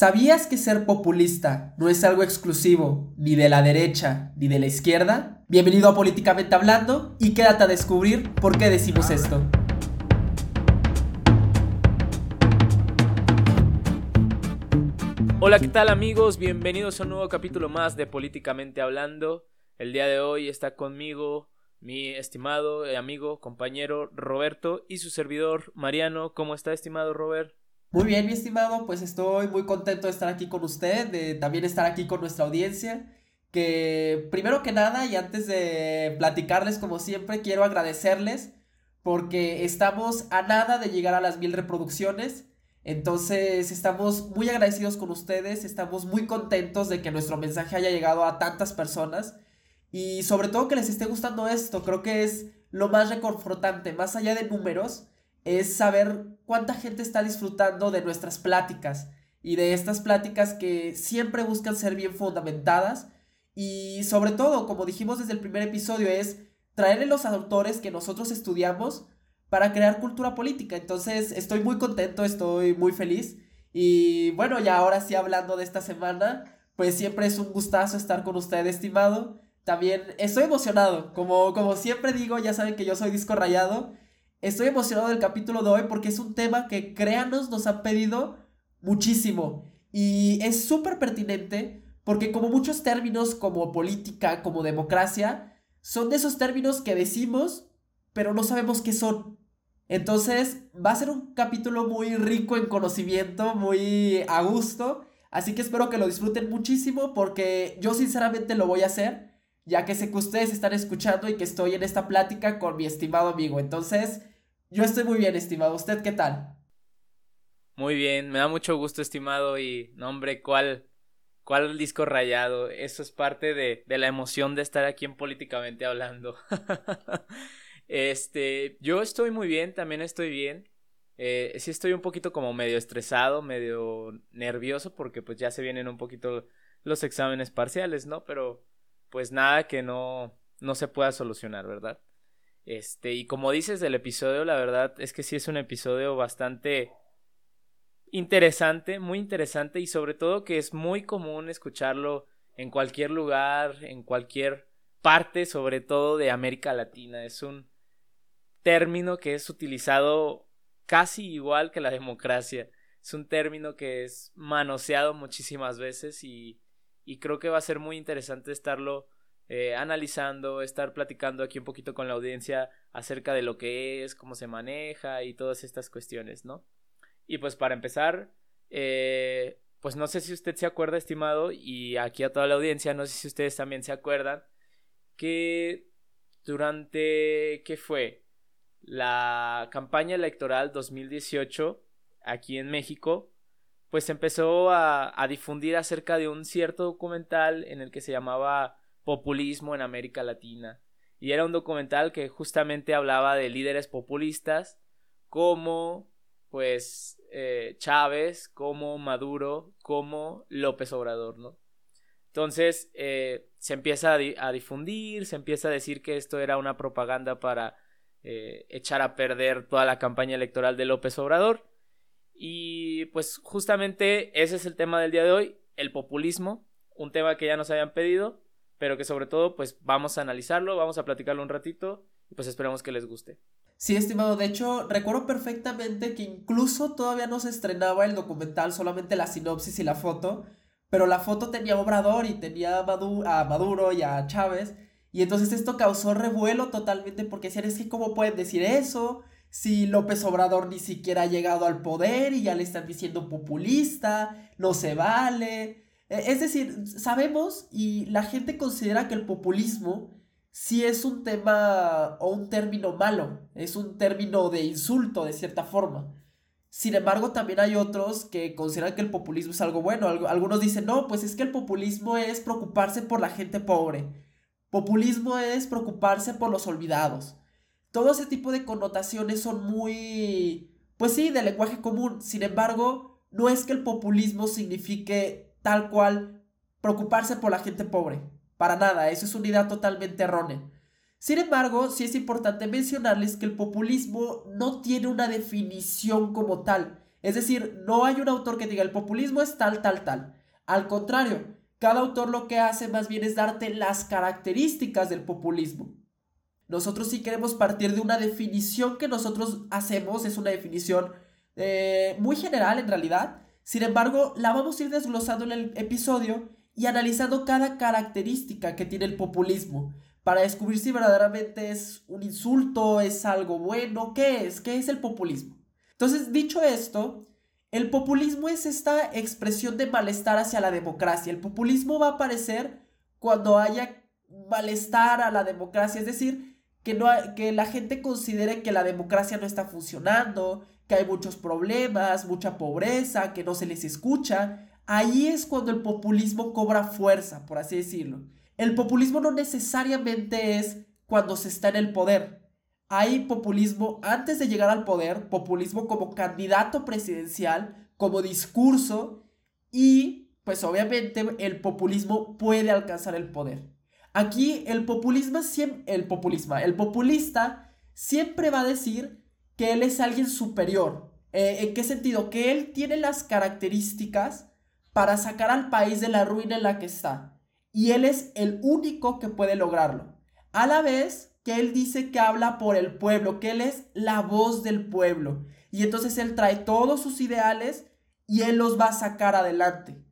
¿Sabías que ser populista no es algo exclusivo ni de la derecha ni de la izquierda? Bienvenido a Políticamente Hablando y quédate a descubrir por qué decimos esto. Hola, ¿qué tal amigos? Bienvenidos a un nuevo capítulo más de Políticamente Hablando. El día de hoy está conmigo mi estimado amigo, compañero Roberto y su servidor Mariano. ¿Cómo está, estimado Robert? Muy bien, mi estimado, pues estoy muy contento de estar aquí con usted, de también estar aquí con nuestra audiencia. Que primero que nada, y antes de platicarles como siempre, quiero agradecerles porque estamos a nada de llegar a las mil reproducciones. Entonces estamos muy agradecidos con ustedes, estamos muy contentos de que nuestro mensaje haya llegado a tantas personas y sobre todo que les esté gustando esto, creo que es lo más reconfortante, más allá de números, es saber cuánta gente está disfrutando de nuestras pláticas y de estas pláticas que siempre buscan ser bien fundamentadas y sobre todo, como dijimos desde el primer episodio, es traerle los autores que nosotros estudiamos para crear cultura política. Entonces estoy muy contento, estoy muy feliz y bueno, ya ahora sí hablando de esta semana, pues siempre es un gustazo estar con usted, estimado. También estoy emocionado, como, como siempre digo, ya saben que yo soy disco rayado Estoy emocionado del capítulo de hoy porque es un tema que, créanos, nos han pedido muchísimo. Y es súper pertinente porque como muchos términos como política, como democracia, son de esos términos que decimos, pero no sabemos qué son. Entonces va a ser un capítulo muy rico en conocimiento, muy a gusto. Así que espero que lo disfruten muchísimo porque yo sinceramente lo voy a hacer, ya que sé que ustedes están escuchando y que estoy en esta plática con mi estimado amigo. Entonces, yo estoy muy bien, estimado. ¿Usted qué tal? Muy bien, me da mucho gusto, estimado. Y, no, hombre, ¿cuál, cuál disco rayado? Eso es parte de, de la emoción de estar aquí en Políticamente Hablando. este, yo estoy muy bien, también estoy bien. Eh, sí estoy un poquito como medio estresado, medio nervioso, porque pues ya se vienen un poquito los exámenes parciales, ¿no? Pero pues nada que no, no se pueda solucionar, ¿verdad? Este, y como dices del episodio, la verdad es que sí es un episodio bastante interesante, muy interesante y sobre todo que es muy común escucharlo en cualquier lugar, en cualquier parte, sobre todo de América Latina. Es un término que es utilizado casi igual que la democracia. Es un término que es manoseado muchísimas veces y, y creo que va a ser muy interesante estarlo eh, analizando, estar platicando aquí un poquito con la audiencia acerca de lo que es, cómo se maneja y todas estas cuestiones, ¿no? Y pues para empezar, eh, pues no sé si usted se acuerda, estimado, y aquí a toda la audiencia, no sé si ustedes también se acuerdan, que durante, ¿qué fue? La campaña electoral 2018 aquí en México, pues empezó a, a difundir acerca de un cierto documental en el que se llamaba populismo en América Latina. Y era un documental que justamente hablaba de líderes populistas como pues eh, Chávez, como Maduro, como López Obrador, ¿no? Entonces eh, se empieza a, difundir, se empieza a decir que esto era una propaganda para eh, echar a perder toda la campaña electoral de López Obrador. Y pues justamente ese es el tema del día de hoy, el populismo, un tema que ya nos habían pedido pero que sobre todo pues vamos a analizarlo, vamos a platicarlo un ratito y pues esperamos que les guste. Sí, estimado, de hecho recuerdo perfectamente que incluso todavía no se estrenaba el documental, solamente la sinopsis y la foto, pero la foto tenía Obrador y tenía a Maduro, y a Chávez, y entonces esto causó revuelo totalmente porque decían, es que cómo pueden decir eso si López Obrador ni siquiera ha llegado al poder y ya le están diciendo populista, no se vale. E, es decir, sabemos y la gente considera que el populismo sí es un tema o un término malo, es un término de insulto de cierta forma. Sin embargo, también hay otros que consideran que el populismo es algo bueno. Algunos dicen, no, pues es que el populismo es preocuparse por la gente pobre. Populismo es preocuparse por los olvidados. Todo ese tipo de connotaciones son muy, pues sí, de lenguaje común. Sin embargo, no es que el populismo signifique tal cual preocuparse por la gente pobre. Para nada, eso es una idea totalmente errónea. Sin embargo, sí es importante mencionarles que el populismo no tiene una definición como tal. Es decir, no hay un autor que diga el populismo es tal, tal, tal. Al contrario, cada autor lo que hace más bien es darte las características del populismo. Nosotros sí queremos partir de una definición que nosotros hacemos, es una definición eh, muy general en realidad. Sin embargo, la vamos a ir desglosando en el episodio y analizando cada característica que tiene el populismo para descubrir si verdaderamente es un insulto, es algo bueno, qué es, qué es el populismo. Entonces, dicho esto, el populismo es esta expresión de malestar hacia la democracia. El populismo va a aparecer cuando haya malestar a la democracia, es decir, que, no que la gente considere que la democracia no está funcionando, que hay muchos problemas, mucha pobreza, que no se les escucha. Ahí es cuando el populismo cobra fuerza, por así decirlo. El populismo no necesariamente es cuando se está en el poder. Hay populismo antes de llegar al poder, populismo como candidato presidencial, como discurso y pues obviamente el populismo puede alcanzar el poder. Aquí el populismo siempre, el populismo, el populista siempre va a decir que él es alguien superior. Eh, ¿En qué sentido? Que él tiene las características para sacar al país de la ruina en la que está y él es el único que puede lograrlo. A la vez que él dice que habla por el pueblo, que él es la voz del pueblo. Y entonces él trae todos sus ideales y él los va a sacar adelante.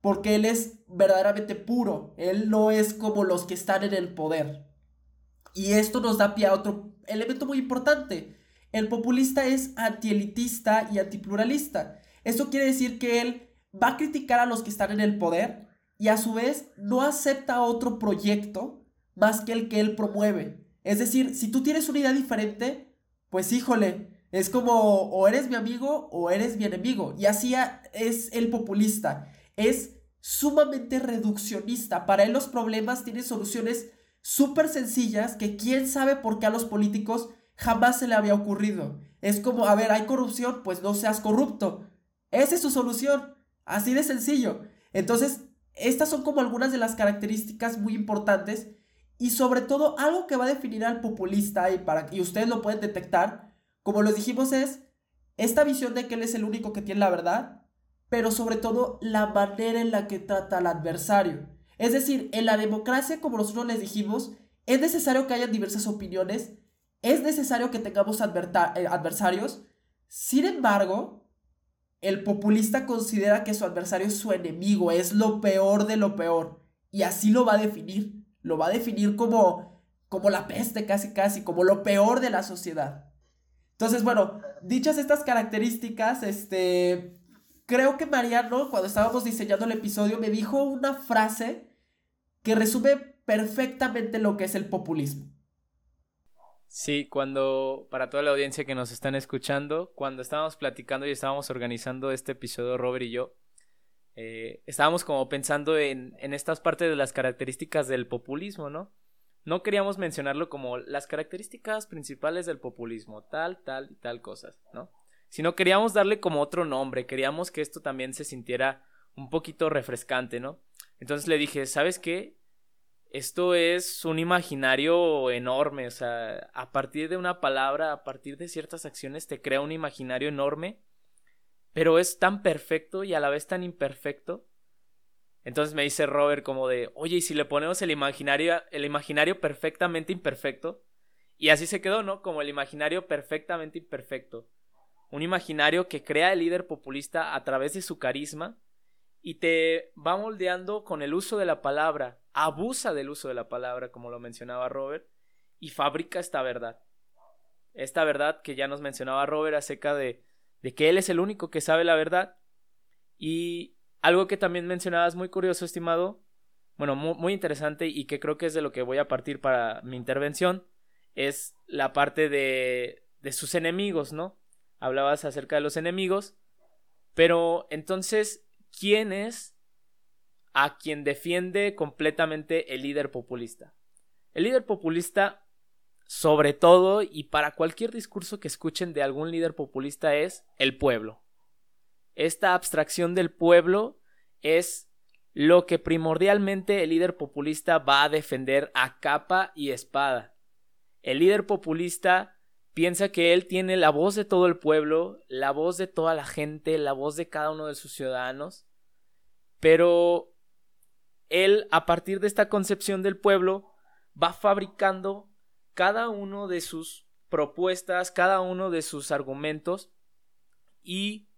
Porque él es verdaderamente puro. Él no es como los que están en el poder. Y esto nos da pie a otro elemento muy importante. El populista es antielitista y antipluralista. Esto quiere decir que él va a criticar a los que están en el poder, y a su vez no acepta otro proyecto más que el que él promueve. Es decir, si tú tienes una idea diferente, pues híjole, es como o eres mi amigo o eres mi enemigo. Y así es el populista. Es sumamente reduccionista. Para él los problemas tienen soluciones súper sencillas que quién sabe por qué a los políticos jamás se le había ocurrido. Es como, a ver, hay corrupción, pues no seas corrupto. Esa es su solución. Así de sencillo. Entonces, estas son como algunas de las características muy importantes y sobre todo algo que va a definir al populista y, para, y ustedes lo pueden detectar, como les dijimos, es esta visión de que él es el único que tiene la verdad, pero sobre todo la manera en la que trata al adversario. Es decir, en la democracia, como nosotros les dijimos, es necesario que haya diversas opiniones, es necesario que tengamos eh, adversarios, sin embargo, el populista considera que su adversario es su enemigo, es lo peor de lo peor. Y así lo va a definir. Lo va a definir como, como la peste casi casi, como lo peor de la sociedad. Entonces, bueno, dichas estas características, este, creo que Mariano, cuando estábamos diseñando el episodio, me dijo una frase que resume perfectamente lo que es el populismo. Sí, cuando, para toda la audiencia que nos están escuchando, cuando estábamos platicando y estábamos organizando este episodio, Robert y yo, eh, estábamos como pensando en, en estas partes de las características del populismo, ¿no? No queríamos mencionarlo como las características principales del populismo, tal, tal y tal cosas, ¿no? Sino queríamos darle como otro nombre, queríamos que esto también se sintiera un poquito refrescante, ¿no? Entonces le dije, ¿sabes qué? Esto es un imaginario enorme, o sea, a partir de una palabra, a partir de ciertas acciones te crea un imaginario enorme, pero es tan perfecto y a la vez tan imperfecto. Entonces me dice Robert como de, oye, ¿y si le ponemos el imaginario, el imaginario perfectamente imperfecto? Y así se quedó, ¿no? Como el imaginario perfectamente imperfecto. Un imaginario que crea el líder populista a través de su carisma y te va moldeando con el uso de la palabra, abusa del uso de la palabra, como lo mencionaba Robert, y fabrica esta verdad. Esta verdad que ya nos mencionaba Robert acerca de, de que él es el único que sabe la verdad. Y algo que también mencionabas muy curioso, estimado, bueno, muy, interesante y que creo que es de lo que voy a partir para mi intervención, es la parte de, de sus enemigos, ¿no? Hablabas acerca de los enemigos, pero entonces quién es a quien defiende completamente el líder populista. El líder populista, sobre todo y para cualquier discurso que escuchen de algún líder populista, es el pueblo. Esta abstracción del pueblo es lo que primordialmente el líder populista va a defender a capa y espada. El líder populista piensa que él tiene la voz de todo el pueblo, la voz de toda la gente, la voz de cada uno de sus ciudadanos, pero él, a partir de esta concepción del pueblo, va fabricando cada uno de sus propuestas, cada uno de sus argumentos y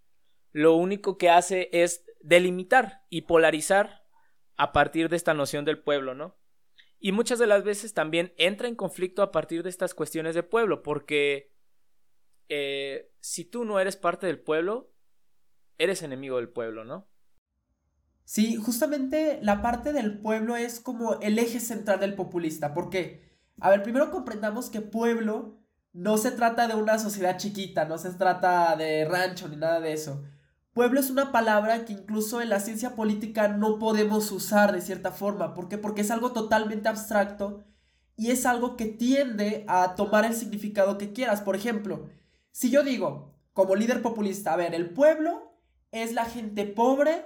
lo único que hace es delimitar y polarizar a partir de esta noción del pueblo, ¿no? Y muchas de las veces también entra en conflicto a partir de estas cuestiones de pueblo, porque eh, si tú no eres parte del pueblo, eres enemigo del pueblo, ¿no? Sí, justamente la parte del pueblo es como el eje central del populista. ¿Por qué? A ver, primero comprendamos que pueblo no se trata de una sociedad chiquita, no se trata de rancho ni nada de eso. Pueblo es una palabra que incluso en la ciencia política no podemos usar de cierta forma. ¿Por qué? Porque es algo totalmente abstracto y es algo que tiende a tomar el significado que quieras. Por ejemplo, si yo digo, como líder populista, a ver, el pueblo es la gente pobre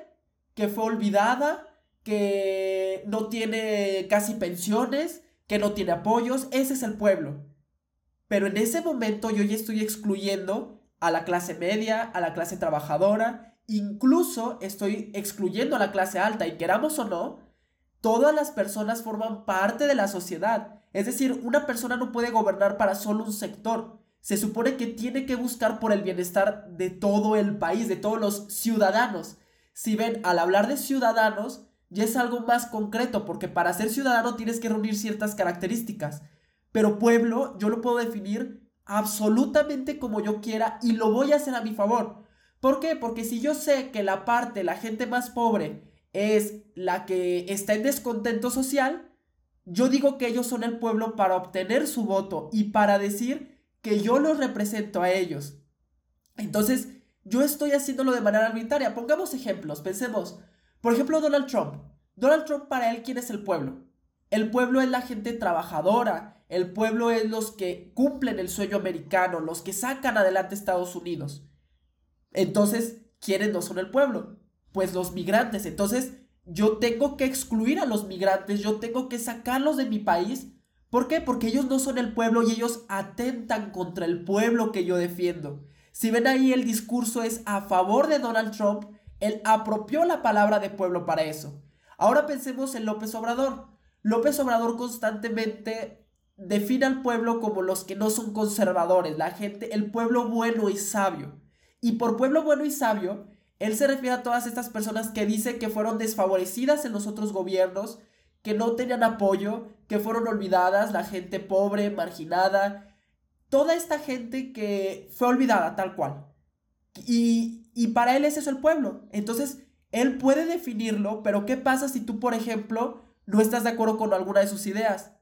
que fue olvidada, que no tiene casi pensiones, que no tiene apoyos, ese es el pueblo. Pero en ese momento yo ya estoy excluyendo a la clase media, a la clase trabajadora, incluso estoy excluyendo a la clase alta y queramos o no, todas las personas forman parte de la sociedad. Es decir, una persona no puede gobernar para solo un sector. Se supone que tiene que buscar por el bienestar de todo el país, de todos los ciudadanos. Si ven, al hablar de ciudadanos, ya es algo más concreto, porque para ser ciudadano tienes que reunir ciertas características. Pero pueblo, yo lo puedo definir absolutamente como yo quiera y lo voy a hacer a mi favor. ¿Por qué? Porque si yo sé que la parte, la gente más pobre, es la que está en descontento social, yo digo que ellos son el pueblo para obtener su voto y para decir que yo los represento a ellos. Entonces, yo estoy haciéndolo de manera arbitraria. Pongamos ejemplos, pensemos. Por ejemplo, Donald Trump. Donald Trump para él, ¿quién es el pueblo? El pueblo es la gente trabajadora, el pueblo es los que cumplen el sueño americano, los que sacan adelante Estados Unidos. Entonces, ¿quiénes no son el pueblo? Pues los migrantes. Entonces, yo tengo que excluir a los migrantes, yo tengo que sacarlos de mi país. ¿Por qué? Porque ellos no son el pueblo y ellos atentan contra el pueblo que yo defiendo. Si ven ahí el discurso es a favor de Donald Trump, él apropió la palabra de pueblo para eso. Ahora pensemos en López Obrador. López Obrador constantemente define al pueblo como los que no son conservadores, la gente, el pueblo bueno y sabio. Y por pueblo bueno y sabio, él se refiere a todas estas personas que dice que fueron desfavorecidas en los otros gobiernos, que no tenían apoyo, que fueron olvidadas, la gente pobre, marginada, toda esta gente que fue olvidada tal cual. Y, y para él es el pueblo. Entonces, él puede definirlo, pero ¿qué pasa si tú, por ejemplo, no estás de acuerdo con alguna de sus ideas?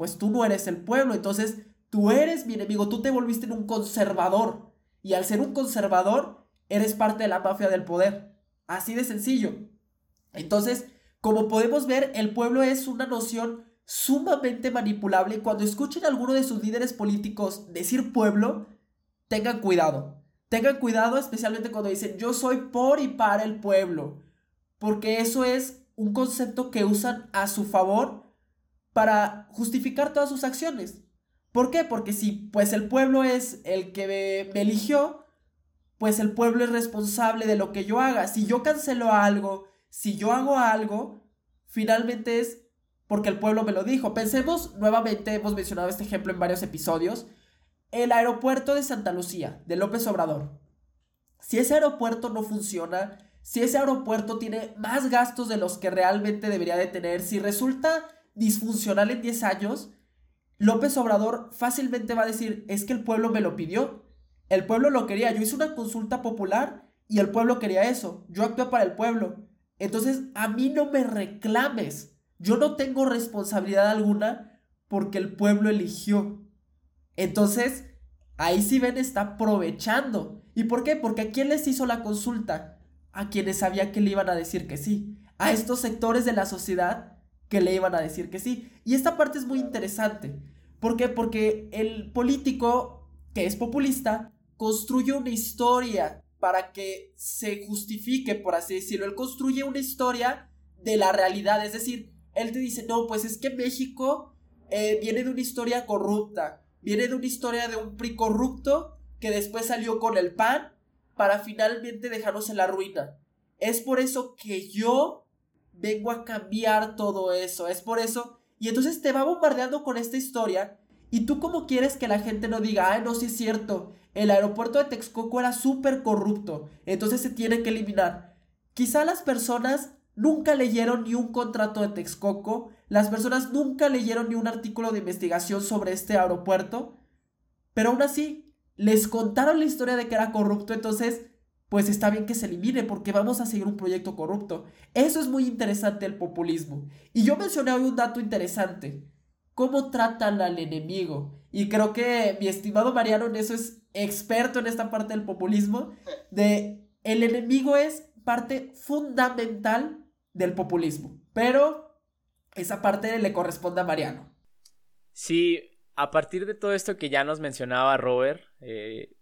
pues tú no eres el pueblo, entonces tú eres mi enemigo, tú te volviste en un conservador. Y al ser un conservador, eres parte de la mafia del poder. Así de sencillo. Entonces, como podemos ver, el pueblo es una noción sumamente manipulable. Cuando escuchen a alguno de sus líderes políticos decir pueblo, tengan cuidado. Tengan cuidado especialmente cuando dicen yo soy por y para el pueblo. Porque eso es un concepto que usan a su favor para justificar todas sus acciones. ¿Por qué? Porque si pues el pueblo es el que me, eligió, pues el pueblo es responsable de lo que yo haga. Si yo cancelo algo, si yo hago algo, finalmente es porque el pueblo me lo dijo. Pensemos nuevamente, hemos mencionado este ejemplo en varios episodios, el aeropuerto de Santa Lucía, de López Obrador. Si ese aeropuerto no funciona, si ese aeropuerto tiene más gastos de los que realmente debería de tener, si resulta disfuncional en 10 años, López Obrador fácilmente va a decir, es que el pueblo me lo pidió, el pueblo lo quería, yo hice una consulta popular y el pueblo quería eso, yo actué para el pueblo. Entonces, a mí no me reclames, yo no tengo responsabilidad alguna porque el pueblo eligió. Entonces, ahí sí ven está aprovechando. ¿Y por qué? Porque quién les hizo la consulta? A quienes sabía que le iban a decir que sí. A estos sectores de la sociedad que le iban a decir que sí. Y esta parte es muy interesante. ¿Por qué? Porque el político que es populista construye una historia para que se justifique, por así decirlo. Él construye una historia de la realidad. Es decir, él te dice, no, pues es que México eh, viene de una historia corrupta. viene de una historia de un PRI corrupto que después salió con el PAN para finalmente dejarnos en la ruina. Es por eso que yo vengo a cambiar todo eso. Es por eso. Y entonces te va bombardeando con esta historia. Y tú como quieres que la gente no diga, ay, no, sí es cierto. El aeropuerto de Texcoco era súper corrupto. Entonces se tiene que eliminar. Quizá las personas nunca leyeron ni un contrato de Texcoco. Las personas nunca leyeron ni un artículo de investigación sobre este aeropuerto. Pero aún así, les contaron la historia de que era corrupto. Entonces pues está bien que se elimine porque vamos a seguir un proyecto corrupto. Eso es muy interesante el populismo. Y yo mencioné hoy un dato interesante. ¿Cómo tratan al enemigo? Y creo que mi estimado Mariano en eso es experto en esta parte del populismo. De el enemigo es parte fundamental del populismo. Pero esa parte le corresponde a Mariano. Sí, a partir de todo esto que ya nos mencionaba Robert, eh,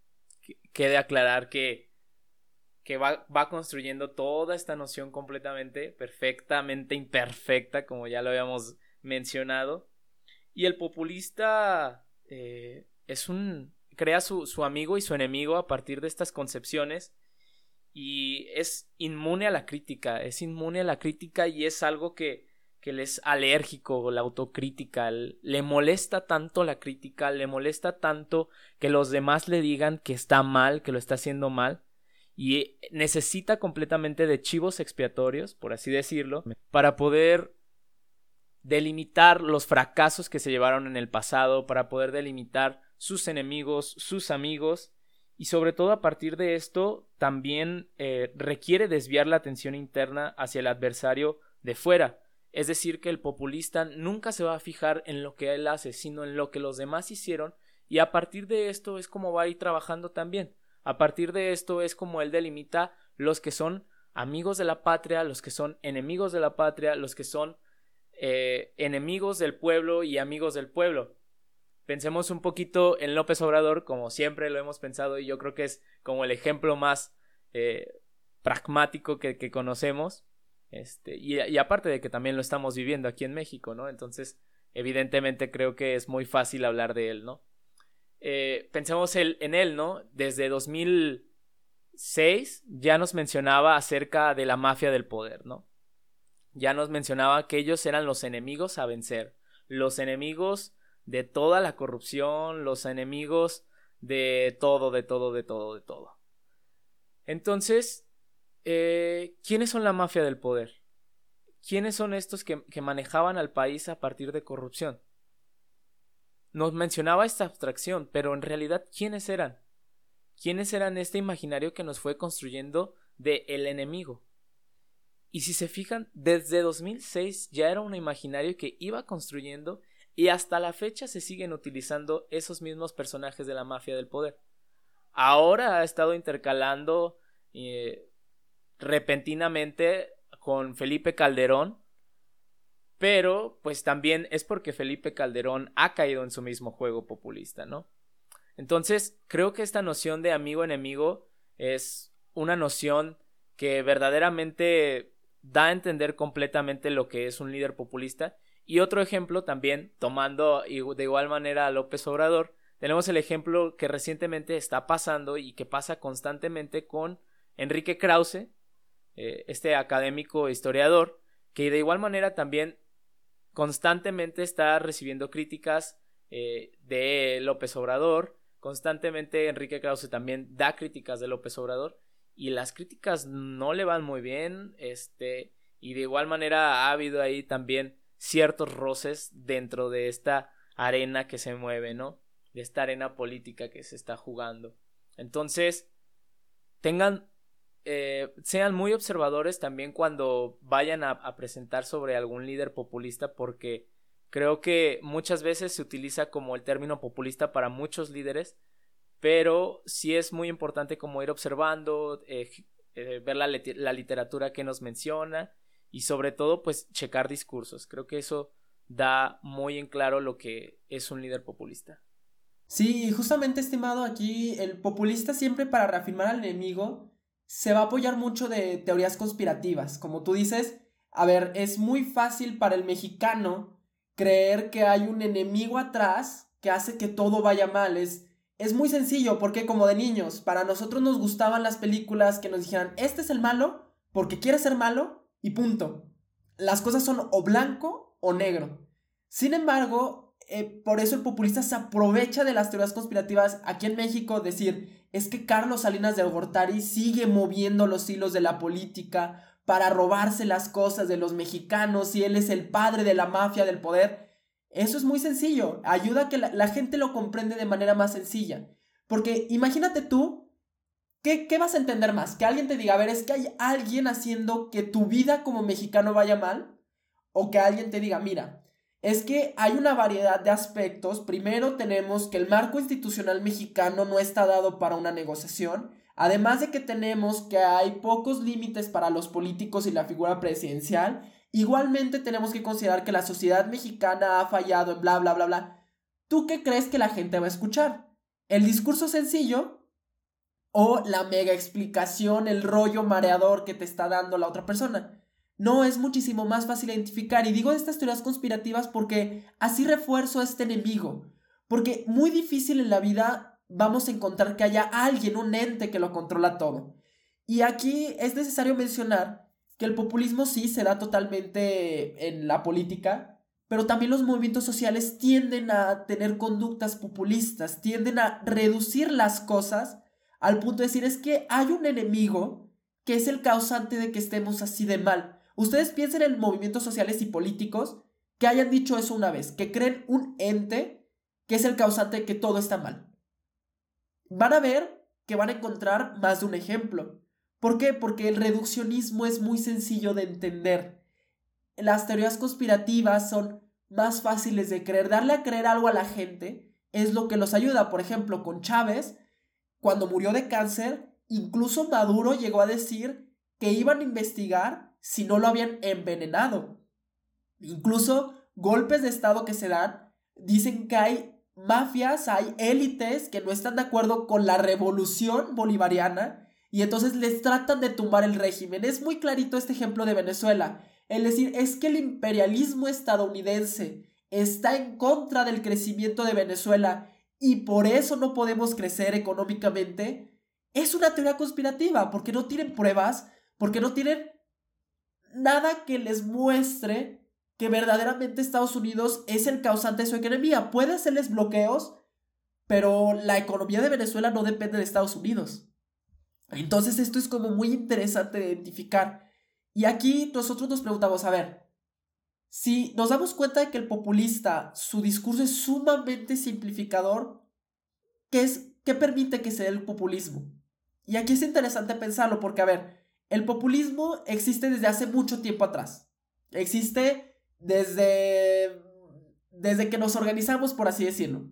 quede aclarar que que va, construyendo toda esta noción completamente, perfectamente imperfecta, como ya lo habíamos mencionado. Y el populista eh, es un. crea su, su amigo y su enemigo a partir de estas concepciones. Y es inmune a la crítica. Es inmune a la crítica y es algo que, que le es alérgico, la autocrítica. Le molesta tanto la crítica, le molesta tanto que los demás le digan que está mal, que lo está haciendo mal y necesita completamente de chivos expiatorios, por así decirlo, para poder delimitar los fracasos que se llevaron en el pasado, para poder delimitar sus enemigos, sus amigos, y sobre todo a partir de esto también eh, requiere desviar la atención interna hacia el adversario de fuera. Es decir, que el populista nunca se va a fijar en lo que él hace, sino en lo que los demás hicieron, y a partir de esto es como va a ir trabajando también. A partir de esto es como él delimita los que son amigos de la patria, los que son enemigos de la patria, los que son eh, enemigos del pueblo y amigos del pueblo. Pensemos un poquito en López Obrador, como siempre lo hemos pensado, y yo creo que es como el ejemplo más eh, pragmático que, conocemos. Este, y, aparte de que también lo estamos viviendo aquí en México, ¿no? Entonces, evidentemente creo que es muy fácil hablar de él, ¿no? eh, pensemos en él, ¿no? Desde 2006 ya nos mencionaba acerca de la mafia del poder, ¿no? Ya nos mencionaba que ellos eran los enemigos a vencer, los enemigos de toda la corrupción, los enemigos de todo, de todo, de todo, de todo. Entonces, eh, ¿quiénes son la mafia del poder? ¿Quiénes son estos que manejaban al país a partir de corrupción? Nos mencionaba esta abstracción, pero en realidad, ¿quiénes eran? ¿Quiénes eran este imaginario que nos fue construyendo de el enemigo? Y si se fijan, desde 2006 ya era un imaginario que iba construyendo y hasta la fecha se siguen utilizando esos mismos personajes de la mafia del poder. Ahora ha estado intercalando eh, repentinamente con Felipe Calderón pero pues también es porque Felipe Calderón ha caído en su mismo juego populista, ¿no? Entonces, creo que esta noción de amigo-enemigo es una noción que verdaderamente da a entender completamente lo que es un líder populista. Y otro ejemplo también, tomando de igual manera a López Obrador, tenemos el ejemplo que recientemente está pasando y que pasa constantemente con Enrique Krause, eh, este académico historiador, que de igual manera también constantemente está recibiendo críticas eh, de López Obrador, constantemente Enrique Krause también da críticas de López Obrador y las críticas no le van muy bien, este, y de igual manera ha habido ahí también ciertos roces dentro de esta arena que se mueve, ¿no? De esta arena política que se está jugando. Entonces, tengan eh, sean muy observadores también cuando vayan a, presentar sobre algún líder populista porque creo que muchas veces se utiliza como el término populista para muchos líderes pero sí es muy importante como ir observando eh, eh, ver la, la, literatura que nos menciona y sobre todo pues checar discursos. Creo que eso da muy en claro lo que es un líder populista. Sí, justamente estimado aquí el populista siempre para reafirmar al enemigo se va a apoyar mucho de teorías conspirativas. Como tú dices, a ver, es muy fácil para el mexicano creer que hay un enemigo atrás que hace que todo vaya mal. Es, es muy sencillo, porque como de niños, para nosotros nos gustaban las películas que nos dijeran, este es el malo, porque quiere ser malo, y punto. Las cosas son o blanco o negro. Sin embargo, eh, por eso el populista se aprovecha de las teorías conspirativas aquí en México, decir, es que Carlos Salinas de Gortari sigue moviendo los hilos de la política para robarse las cosas de los mexicanos y él es el padre de la mafia del poder. Eso es muy sencillo, ayuda a que la, gente lo comprende de manera más sencilla. Porque imagínate tú, ¿qué, ¿qué vas a entender más? Que alguien te diga, a ver, es que hay alguien haciendo que tu vida como mexicano vaya mal, o que alguien te diga, mira, es que hay una variedad de aspectos. Primero tenemos que el marco institucional mexicano no está dado para una negociación. Además de que tenemos que hay pocos límites para los políticos y la figura presidencial. Igualmente tenemos que considerar que la sociedad mexicana ha fallado en bla bla bla bla. ¿Tú qué crees que la gente va a escuchar? ¿El discurso sencillo? ¿O la mega explicación, el rollo mareador que te está dando la otra persona? No, es muchísimo más fácil identificar. Y digo estas teorías conspirativas porque así refuerzo a este enemigo. Porque muy difícil en la vida vamos a encontrar que haya alguien, un ente que lo controla todo. Y aquí es necesario mencionar que el populismo sí se da totalmente en la política, pero también los movimientos sociales tienden a tener conductas populistas, tienden a reducir las cosas al punto de decir es que hay un enemigo que es el causante de que estemos así de mal. Ustedes piensen en movimientos sociales y políticos que hayan dicho eso una vez, que creen un ente que es el causante de que todo está mal. Van a ver que van a encontrar más de un ejemplo. ¿Por qué? Porque el reduccionismo es muy sencillo de entender. Las teorías conspirativas son más fáciles de creer. Darle a creer algo a la gente es lo que los ayuda. Por ejemplo, con Chávez, cuando murió de cáncer, incluso Maduro llegó a decir que iban a investigar si no lo habían envenenado. Incluso golpes de Estado que se dan dicen que hay mafias, hay élites que no están de acuerdo con la revolución bolivariana y entonces les tratan de tumbar el régimen. Es muy clarito este ejemplo de Venezuela. Es decir, es que el imperialismo estadounidense está en contra del crecimiento de Venezuela y por eso no podemos crecer económicamente. Es una teoría conspirativa porque no tienen pruebas, porque no tienen nada que les muestre que verdaderamente Estados Unidos es el causante de su economía. Puede hacerles bloqueos, pero la economía de Venezuela no depende de Estados Unidos. Entonces esto es como muy interesante de identificar. Y aquí nosotros nos preguntamos, a ver, si nos damos cuenta de que el populista, su discurso es sumamente simplificador, ¿qué, es, qué permite que sea el populismo? Y aquí es interesante pensarlo porque, a ver, el populismo existe desde hace mucho tiempo atrás. Existe desde, desde que nos organizamos, por así decirlo.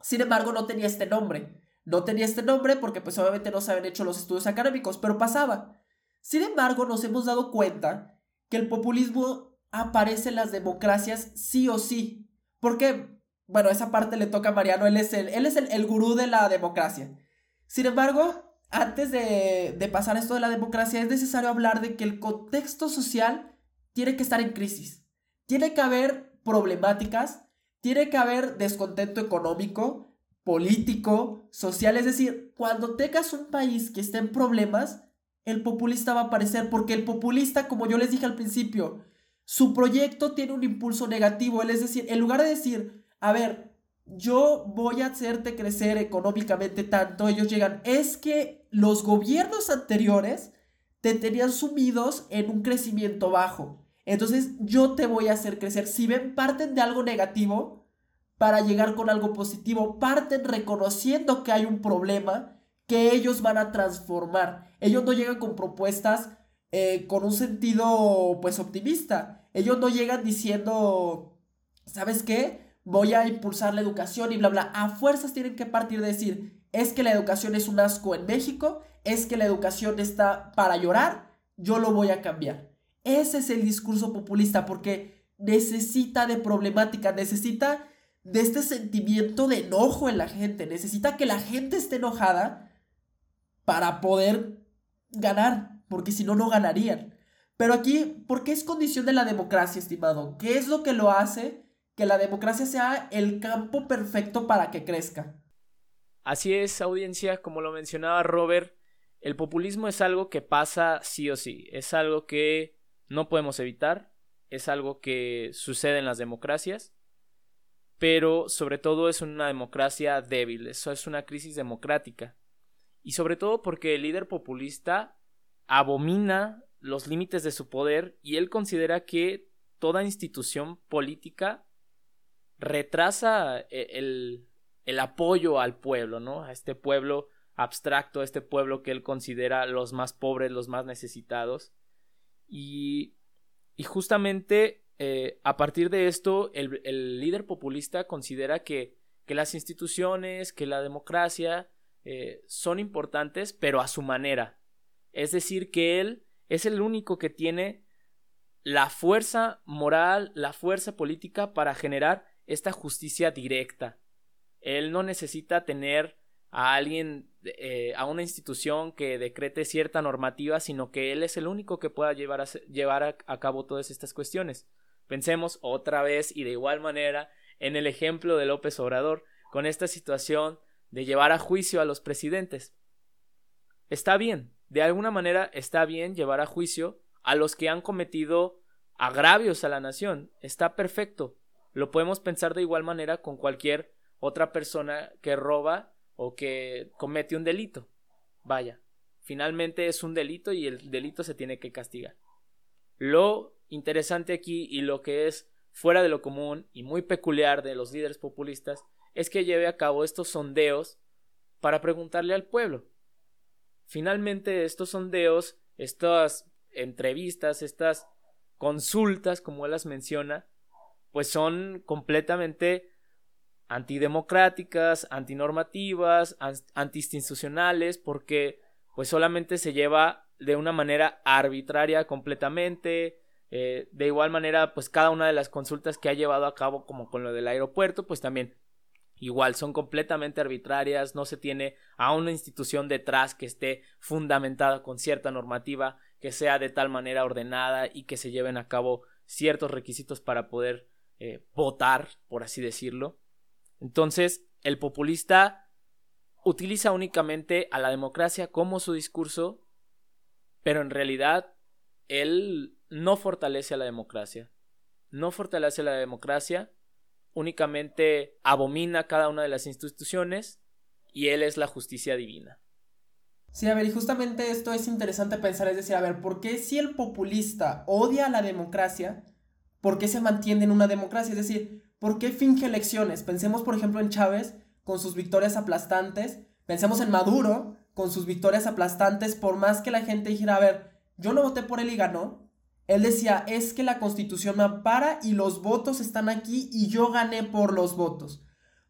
Sin embargo, no tenía este nombre. No tenía este nombre porque pues obviamente no se habían hecho los estudios académicos, pero pasaba. Sin embargo, nos hemos dado cuenta que el populismo aparece en las democracias sí o sí. Porque, bueno, esa parte le toca a Mariano, él es el, él es el, el gurú de la democracia. Sin embargo, antes de, pasar esto de la democracia, es necesario hablar de que el contexto social tiene que estar en crisis. Tiene que haber problemáticas, tiene que haber descontento económico, político, social. Es decir, cuando tengas un país que esté en problemas, el populista va a aparecer, porque el populista, como yo les dije al principio, su proyecto tiene un impulso negativo. Él es decir, en lugar de decir, a ver, yo voy a hacerte crecer económicamente tanto, ellos llegan, es que los gobiernos anteriores te tenían sumidos en un crecimiento bajo. Entonces yo te voy a hacer crecer. Si ven, parten de algo negativo para llegar con algo positivo, parten reconociendo que hay un problema que ellos van a transformar. Ellos no llegan con propuestas eh, con un sentido pues optimista. Ellos no llegan diciendo, ¿sabes qué? voy a impulsar la educación y bla, bla. A fuerzas tienen que partir de decir, es que la educación es un asco en México, es que la educación está para llorar, yo lo voy a cambiar. Ese es el discurso populista porque necesita de problemática, necesita de este sentimiento de enojo en la gente, necesita que la gente esté enojada para poder ganar, porque si no, no ganarían. Pero aquí, ¿por qué es condición de la democracia, estimado? ¿Qué es lo que lo hace? que la democracia sea el campo perfecto para que crezca. Así es, audiencia, como lo mencionaba Robert, el populismo es algo que pasa sí o sí, es algo que no podemos evitar, es algo que sucede en las democracias, pero sobre todo es una democracia débil, eso es una crisis democrática. Y sobre todo porque el líder populista abomina los límites de su poder y él considera que toda institución política retrasa eh, el, el apoyo al pueblo, ¿no? A este pueblo abstracto, a este pueblo que él considera los más pobres, los más necesitados. Y, justamente eh, a partir de esto, el, líder populista considera que, que, las instituciones, que la democracia eh, son importantes, pero a su manera. Es decir, que él es el único que tiene la fuerza moral, la fuerza política para generar esta justicia directa. Él no necesita tener a alguien, eh, a una institución que decrete cierta normativa, sino que él es el único que pueda llevar a, llevar a, cabo todas estas cuestiones. Pensemos otra vez y de igual manera en el ejemplo de López Obrador, con esta situación de llevar a juicio a los presidentes. Está bien, de alguna manera está bien llevar a juicio a los que han cometido agravios a la nación. Está perfecto. Lo podemos pensar de igual manera con cualquier otra persona que roba o que comete un delito. Vaya, finalmente es un delito y el delito se tiene que castigar. Lo interesante aquí y lo que es fuera de lo común y muy peculiar de los líderes populistas es que lleve a cabo estos sondeos para preguntarle al pueblo. Finalmente estos sondeos, estas entrevistas, estas consultas, como él las menciona, pues son completamente antidemocráticas, antinormativas, antiinstitucionales, porque pues solamente se lleva de una manera arbitraria completamente. Eh, de igual manera, pues cada una de las consultas que ha llevado a cabo, como con lo del aeropuerto, pues también igual son completamente arbitrarias, no se tiene a una institución detrás que esté fundamentada con cierta normativa, que sea de tal manera ordenada y que se lleven a cabo ciertos requisitos para poder eh, votar, por así decirlo. Entonces, el populista utiliza únicamente a la democracia como su discurso, pero en realidad él no fortalece a la democracia. No fortalece a la democracia, únicamente abomina cada una de las instituciones y él es la justicia divina. Sí, a ver, y justamente esto es interesante pensar, es decir, a ver, ¿por qué si el populista odia a la democracia, por qué se mantiene en una democracia? Es decir, ¿Por qué finge elecciones? Pensemos, por ejemplo, en Chávez con sus victorias aplastantes. Pensemos en Maduro con sus victorias aplastantes. Por más que la gente dijera, a ver, yo no voté por él y ganó. Él decía, es que la constitución me ampara y los votos están aquí y yo gané por los votos.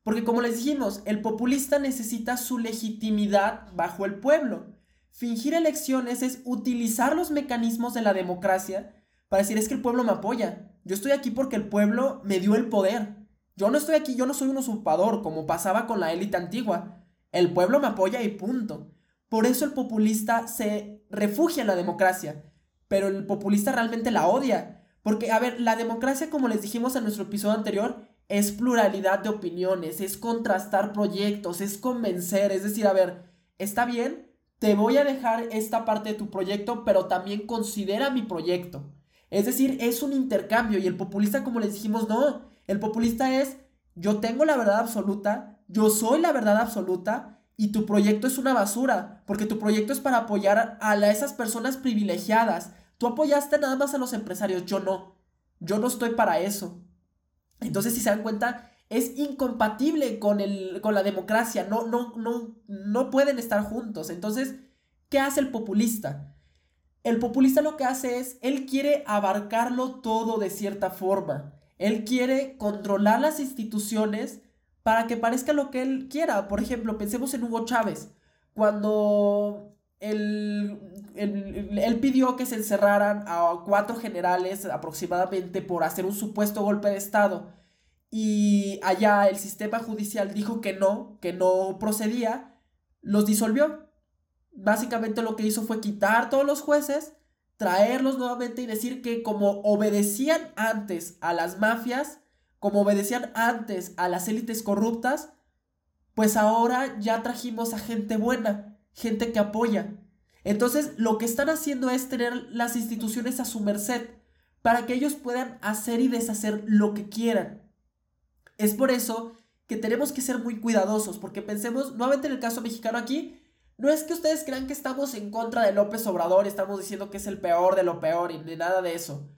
Porque como les dijimos, el populista necesita su legitimidad bajo el pueblo. Fingir elecciones es utilizar los mecanismos de la democracia para decir, es que el pueblo me apoya. Yo estoy aquí porque el pueblo me dio el poder. Yo no estoy aquí, yo no soy un usurpador, como pasaba con la élite antigua. El pueblo me apoya y punto. Por eso el populista se refugia en la democracia. Pero el populista realmente la odia. Porque, a ver, la democracia, como les dijimos en nuestro episodio anterior, es pluralidad de opiniones, es contrastar proyectos, es convencer, es decir, a ver, está bien, te voy a dejar esta parte de tu proyecto, pero también considera mi proyecto. Es decir, es un intercambio y el populista, como les dijimos, no. El populista es, yo tengo la verdad absoluta, yo soy la verdad absoluta y tu proyecto es una basura, porque tu proyecto es para apoyar a, esas personas privilegiadas. Tú apoyaste nada más a los empresarios, yo no. Yo no estoy para eso. Entonces, si se dan cuenta, es incompatible con, el, con la democracia. No, no, no, no pueden estar juntos. Entonces, ¿qué hace el populista? El populista lo que hace es, él quiere abarcarlo todo de cierta forma. Él quiere controlar las instituciones para que parezca lo que él quiera. Por ejemplo, pensemos en Hugo Chávez. Cuando él, él, pidió que se encerraran a cuatro generales aproximadamente por hacer un supuesto golpe de Estado y allá el sistema judicial dijo que no, que no procedía, los disolvió básicamente lo que hizo fue quitar todos los jueces, traerlos nuevamente y decir que como obedecían antes a las mafias, como obedecían antes a las élites corruptas, pues ahora ya trajimos a gente buena, gente que apoya. Entonces lo que están haciendo es tener las instituciones a su merced para que ellos puedan hacer y deshacer lo que quieran. Es por eso que tenemos que ser muy cuidadosos, porque pensemos, nuevamente en el caso mexicano aquí, no es que ustedes crean que estamos en contra de López Obrador y estamos diciendo que es el peor de lo peor y ni nada de eso,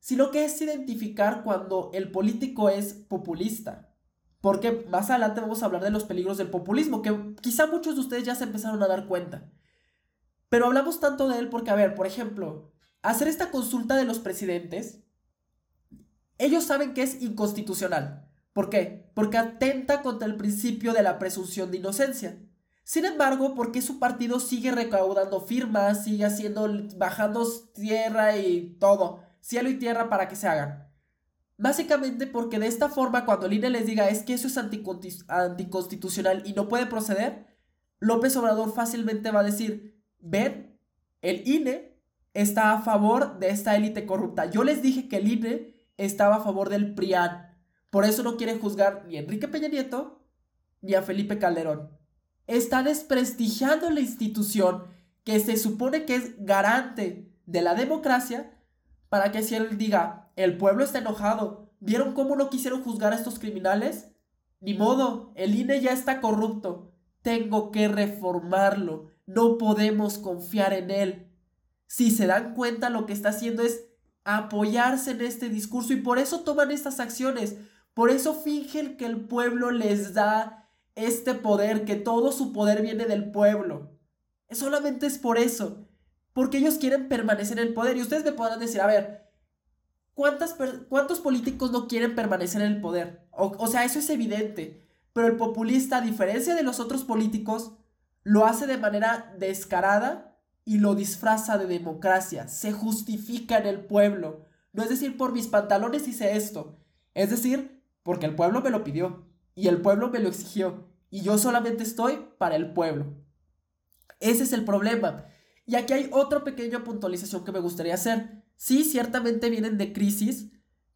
sino que es identificar cuando el político es populista. Porque más adelante vamos a hablar de los peligros del populismo, que quizá muchos de ustedes ya se empezaron a dar cuenta. Pero hablamos tanto de él porque, a ver, por ejemplo, hacer esta consulta de los presidentes, ellos saben que es inconstitucional. ¿Por qué? Porque atenta contra el principio de la presunción de inocencia. Sin embargo, ¿por qué su partido sigue recaudando firmas, sigue haciendo, bajando tierra y todo, cielo y tierra para que se hagan? Básicamente porque de esta forma, cuando el INE les diga es que eso es anticonstitucional y no puede proceder, López Obrador fácilmente va a decir, ven, el INE está a favor de esta élite corrupta. Yo les dije que el INE estaba a favor del PRIAN. Por eso no quieren juzgar ni a Enrique Peña Nieto ni a Felipe Calderón. Está desprestigiando la institución que se supone que es garante de la democracia para que si él diga, el pueblo está enojado, ¿vieron cómo no quisieron juzgar a estos criminales? Ni modo, el INE ya está corrupto, tengo que reformarlo, no podemos confiar en él. Si se dan cuenta, lo que está haciendo es apoyarse en este discurso y por eso toman estas acciones, por eso fingen que el pueblo les da este poder, que todo su poder viene del pueblo. Solamente es por eso, porque ellos quieren permanecer en el poder. Y ustedes me podrán decir, a ver, ¿cuántas ¿cuántos políticos no quieren permanecer en el poder? o sea, eso es evidente. Pero el populista, a diferencia de los otros políticos, lo hace de manera descarada y lo disfraza de democracia. Se justifica en el pueblo. No es decir, por mis pantalones hice esto. Es decir, porque el pueblo me lo pidió y el pueblo me lo exigió y yo solamente estoy para el pueblo. Ese es el problema. Y aquí hay otra pequeña puntualización que me gustaría hacer. Sí, ciertamente vienen de crisis,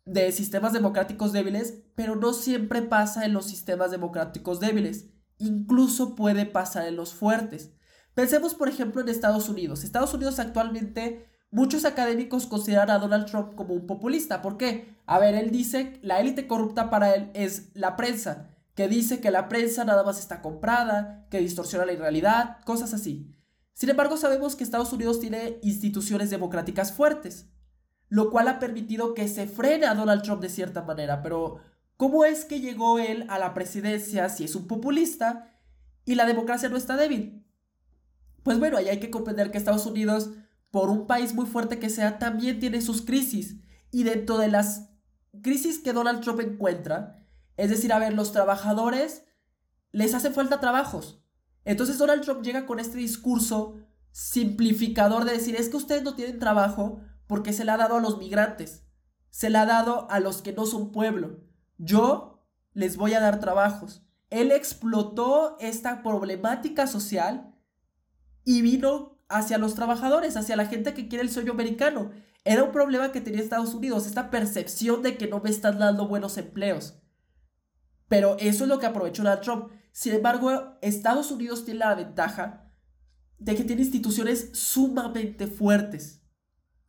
de sistemas democráticos débiles, pero no siempre pasa en los sistemas democráticos débiles. Incluso puede pasar en los fuertes. Pensemos, por ejemplo, en Estados Unidos. Estados Unidos actualmente Muchos académicos consideran a Donald Trump como un populista. ¿Por qué? A ver, él dice, la élite corrupta para él es la prensa, que dice que la prensa nada más está comprada, que distorsiona la realidad, cosas así. Sin embargo, sabemos que Estados Unidos tiene instituciones democráticas fuertes, lo cual ha permitido que se frene a Donald Trump de cierta manera. Pero, ¿cómo es que llegó él a la presidencia si es un populista y la democracia no está débil? Pues bueno, ahí hay que comprender que Estados Unidos por un país muy fuerte que sea, también tiene sus crisis. Y dentro de las crisis que Donald Trump encuentra, es decir, a ver, los trabajadores les hacen falta trabajos. Entonces Donald Trump llega con este discurso simplificador de decir, es que ustedes no tienen trabajo porque se le ha dado a los migrantes, se le ha dado a los que no son pueblo. Yo les voy a dar trabajos. Él explotó esta problemática social y vino hacia los trabajadores, hacia la gente que quiere el sueño americano. Era un problema que tenía Estados Unidos, esta percepción de que no me están dando buenos empleos. Pero eso es lo que aprovechó Donald Trump. Sin embargo, Estados Unidos tiene la ventaja de que tiene instituciones sumamente fuertes,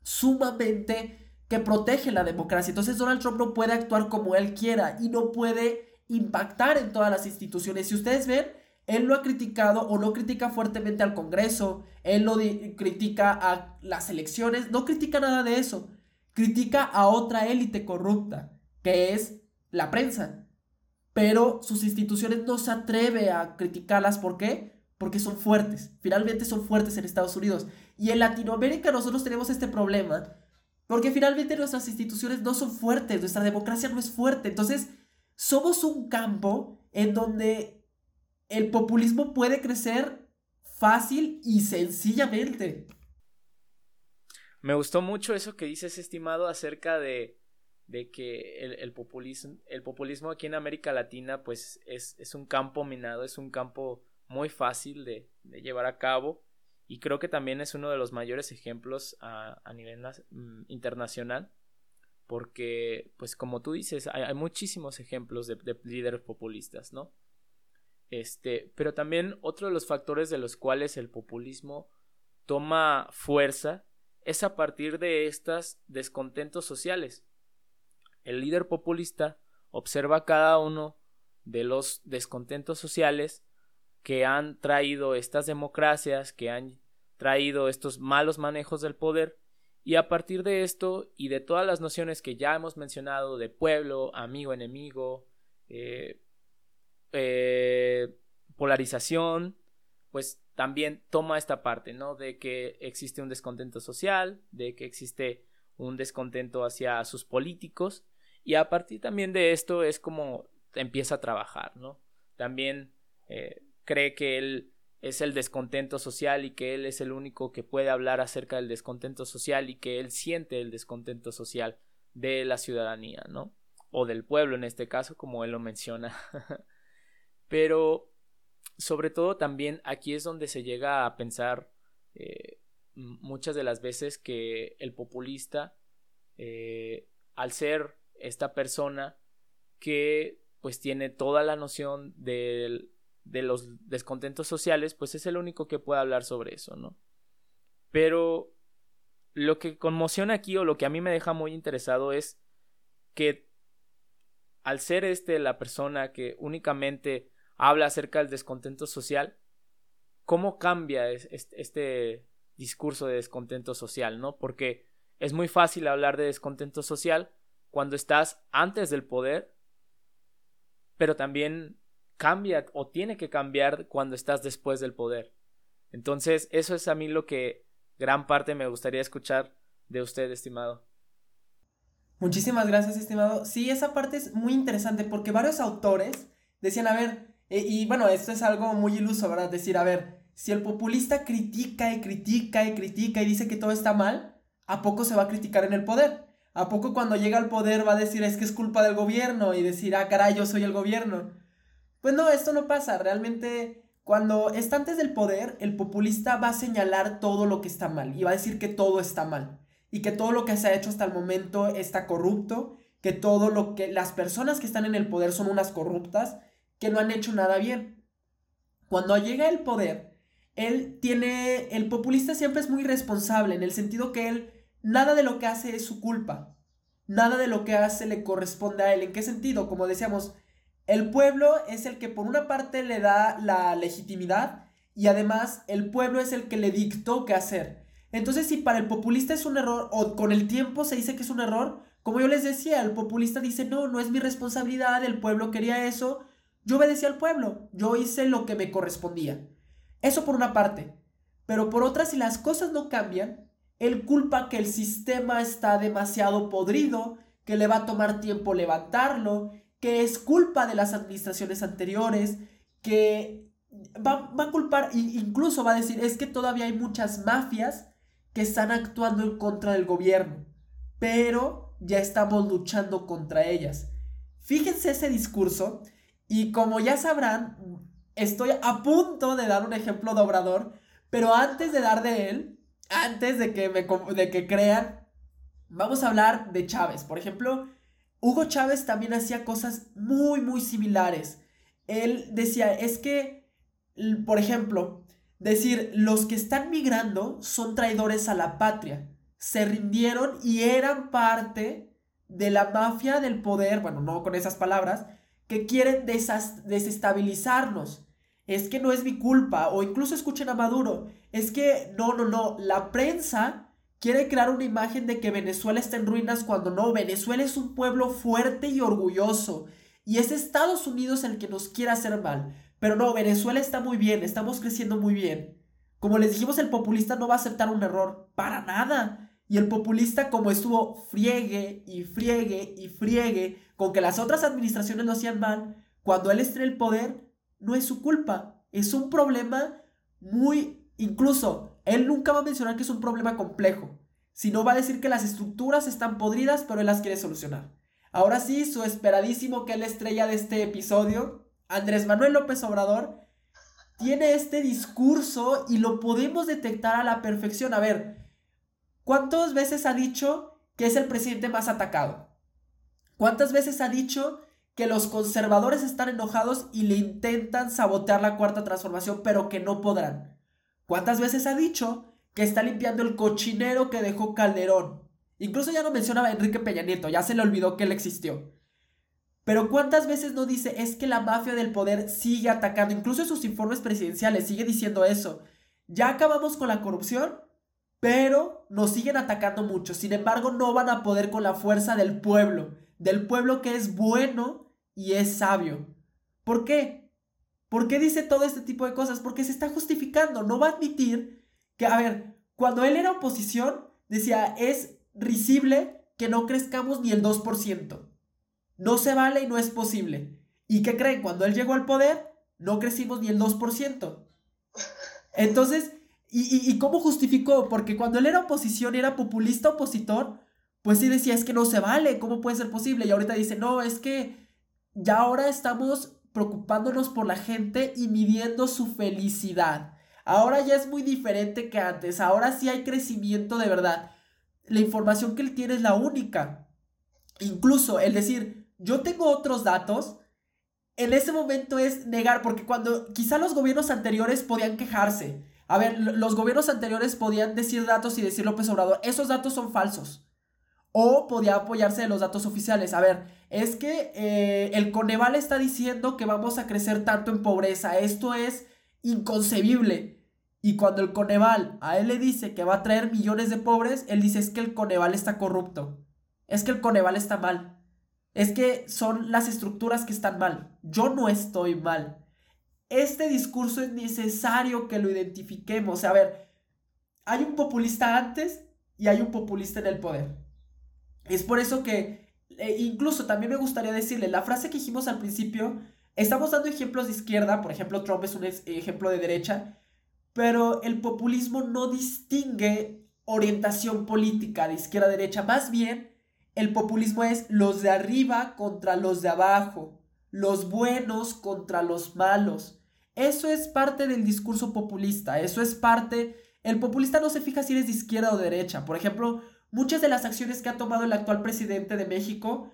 sumamente que protegen la democracia. Entonces Donald Trump no puede actuar como él quiera y no puede impactar en todas las instituciones. Si ustedes ven, él lo ha criticado o no critica fuertemente al Congreso, él lo critica a las elecciones, no critica nada de eso, critica a otra élite corrupta, que es la prensa. Pero sus instituciones no se atreve a criticarlas, ¿por qué? Porque son fuertes, finalmente son fuertes en Estados Unidos. Y en Latinoamérica nosotros tenemos este problema, porque finalmente nuestras instituciones no son fuertes, nuestra democracia no es fuerte. Entonces, somos un campo en donde el populismo puede crecer fácil y sencillamente. Me gustó mucho eso que dices, estimado, acerca de, de que el, populismo, el populismo aquí en América Latina pues es, es, un campo minado, es un campo muy fácil de, de, llevar a cabo y creo que también es uno de los mayores ejemplos a, a nivel mm, internacional porque, pues como tú dices, hay, muchísimos ejemplos de, de, líderes populistas, ¿no? Este, pero también otro de los factores de los cuales el populismo toma fuerza es a partir de estos descontentos sociales. El líder populista observa cada uno de los descontentos sociales que han traído estas democracias, que han traído estos malos manejos del poder, y a partir de esto y de todas las nociones que ya hemos mencionado de pueblo, amigo, enemigo, eh, eh, polarización, pues también toma esta parte, ¿no? De que existe un descontento social, de que existe un descontento hacia sus políticos y a partir también de esto es como empieza a trabajar, ¿no? También eh, cree que él es el descontento social y que él es el único que puede hablar acerca del descontento social y que él siente el descontento social de la ciudadanía, ¿no? O del pueblo en este caso, como él lo menciona. Pero sobre todo también aquí es donde se llega a pensar eh, muchas de las veces que el populista, eh, al ser esta persona que pues tiene toda la noción de los descontentos sociales, pues es el único que puede hablar sobre eso, ¿no? Pero lo que conmociona aquí o lo que a mí me deja muy interesado es que al ser este la persona que únicamente habla acerca del descontento social, ¿cómo cambia este discurso de descontento social, ¿no? Porque es muy fácil hablar de descontento social cuando estás antes del poder, pero también cambia o tiene que cambiar cuando estás después del poder. Entonces, eso es a mí lo que gran parte me gustaría escuchar de usted, estimado. Muchísimas gracias, estimado. Sí, esa parte es muy interesante porque varios autores decían, a ver, y bueno, esto es algo muy iluso, ¿verdad? Decir, a ver, si el populista critica y critica y critica y dice que todo está mal, ¿a poco se va a criticar en el poder? ¿A poco cuando llega al poder va a decir es que es culpa del gobierno y decir, ah, caray, yo soy el gobierno? Pues no, esto no pasa. Realmente, cuando está antes del poder, el populista va a señalar todo lo que está mal y va a decir que todo está mal y que todo lo que se ha hecho hasta el momento está corrupto, que todo lo que las personas que están en el poder son unas corruptas, que no han hecho nada bien. Cuando llega el poder, él tiene, el populista siempre es muy responsable en el sentido que él, nada de lo que hace es su culpa, nada de lo que hace le corresponde a él. ¿En qué sentido? Como decíamos, el pueblo es el que por una parte le da la legitimidad y además el pueblo es el que le dictó qué hacer. Entonces si para el populista es un error o con el tiempo se dice que es un error, como yo les decía, el populista dice, no, no es mi responsabilidad, el pueblo quería eso, yo obedecía al pueblo, yo hice lo que me correspondía. Eso por una parte. Pero por otra, si las cosas no cambian, él culpa que el sistema está demasiado podrido, que le va a tomar tiempo levantarlo, que es culpa de las administraciones anteriores, que va, a culpar, incluso va a decir, es que todavía hay muchas mafias que están actuando en contra del gobierno, pero ya estamos luchando contra ellas. Fíjense ese discurso y como ya sabrán, estoy a punto de dar un ejemplo de pero antes de dar de él, antes de que, me, de que crean, vamos a hablar de Chávez. Por ejemplo, Hugo Chávez también hacía cosas muy, muy similares. Él decía, es que, por ejemplo, decir, los que están migrando son traidores a la patria. Se rindieron y eran parte de la mafia del poder, bueno, no con esas palabras, que quieren desestabilizarnos. Es que no es mi culpa, o incluso escuchen a Maduro, es que no, no, no, la prensa quiere crear una imagen de que Venezuela está en ruinas cuando no, Venezuela es un pueblo fuerte y orgulloso. Y es Estados Unidos el que nos quiere hacer mal. Pero no, Venezuela está muy bien, estamos creciendo muy bien. Como les dijimos, el populista no va a aceptar un error, para nada. Y el populista como estuvo friegue y friegue y friegue con que las otras administraciones lo hacían mal, cuando él esté en el poder, no es su culpa. Es un problema muy, incluso él nunca va a mencionar que es un problema complejo, sino va a decir que las estructuras están podridas, pero él las quiere solucionar. Ahora sí, su esperadísimo que es la estrella de este episodio, Andrés Manuel López Obrador, tiene este discurso y lo podemos detectar a la perfección. A ver, ¿cuántas veces ha dicho que es el presidente más atacado? ¿Cuántas veces ha dicho que los conservadores están enojados y le intentan sabotear la cuarta transformación, pero que no podrán? ¿Cuántas veces ha dicho que está limpiando el cochinero que dejó Calderón? Incluso ya no mencionaba a Enrique Peña Nieto, ya se le olvidó que él existió. Pero ¿cuántas veces no dice es que la mafia del poder sigue atacando? Incluso en sus informes presidenciales sigue diciendo eso. Ya acabamos con la corrupción, pero nos siguen atacando mucho. Sin embargo, no van a poder con la fuerza del pueblo, del pueblo que es bueno y es sabio. ¿Por qué? ¿Por qué dice todo este tipo de cosas? Porque se está justificando. No va a admitir que, a ver, cuando él era oposición, decía, es risible que no crezcamos ni el 2%. No se vale y no es posible. ¿Y qué creen? Cuando él llegó al poder, no crecimos ni el 2%. Entonces, ¿y, y cómo justificó? Porque cuando él era oposición y era populista opositor, pues sí decía, es que no se vale, ¿cómo puede ser posible? Y ahorita dice, no, es que ya ahora estamos preocupándonos por la gente y midiendo su felicidad. Ahora ya es muy diferente que antes, ahora sí hay crecimiento de verdad. La información que él tiene es la única. Incluso el decir, yo tengo otros datos, en ese momento es negar, porque cuando quizá los gobiernos anteriores podían quejarse. A ver, los gobiernos anteriores podían decir datos y decir López Obrador, esos datos son falsos. O podía apoyarse de los datos oficiales. A ver, es que eh, el Coneval está diciendo que vamos a crecer tanto en pobreza. Esto es inconcebible. Y cuando el Coneval a él le dice que va a traer millones de pobres, él dice es que el Coneval está corrupto. Es que el Coneval está mal. Es que son las estructuras que están mal. Yo no estoy mal. Este discurso es necesario que lo identifiquemos. A ver, hay un populista antes y hay un populista en el poder. Es por eso que, eh, incluso también me gustaría decirle, la frase que dijimos al principio, estamos dando ejemplos de izquierda, por ejemplo, Trump es un ejemplo de derecha, pero el populismo no distingue orientación política de izquierda derecha, más bien el populismo es los de arriba contra los de abajo, los buenos contra los malos. Eso es parte del discurso populista, eso es parte... El populista no se fija si eres de izquierda o de derecha. Por ejemplo, muchas de las acciones que ha tomado el actual presidente de México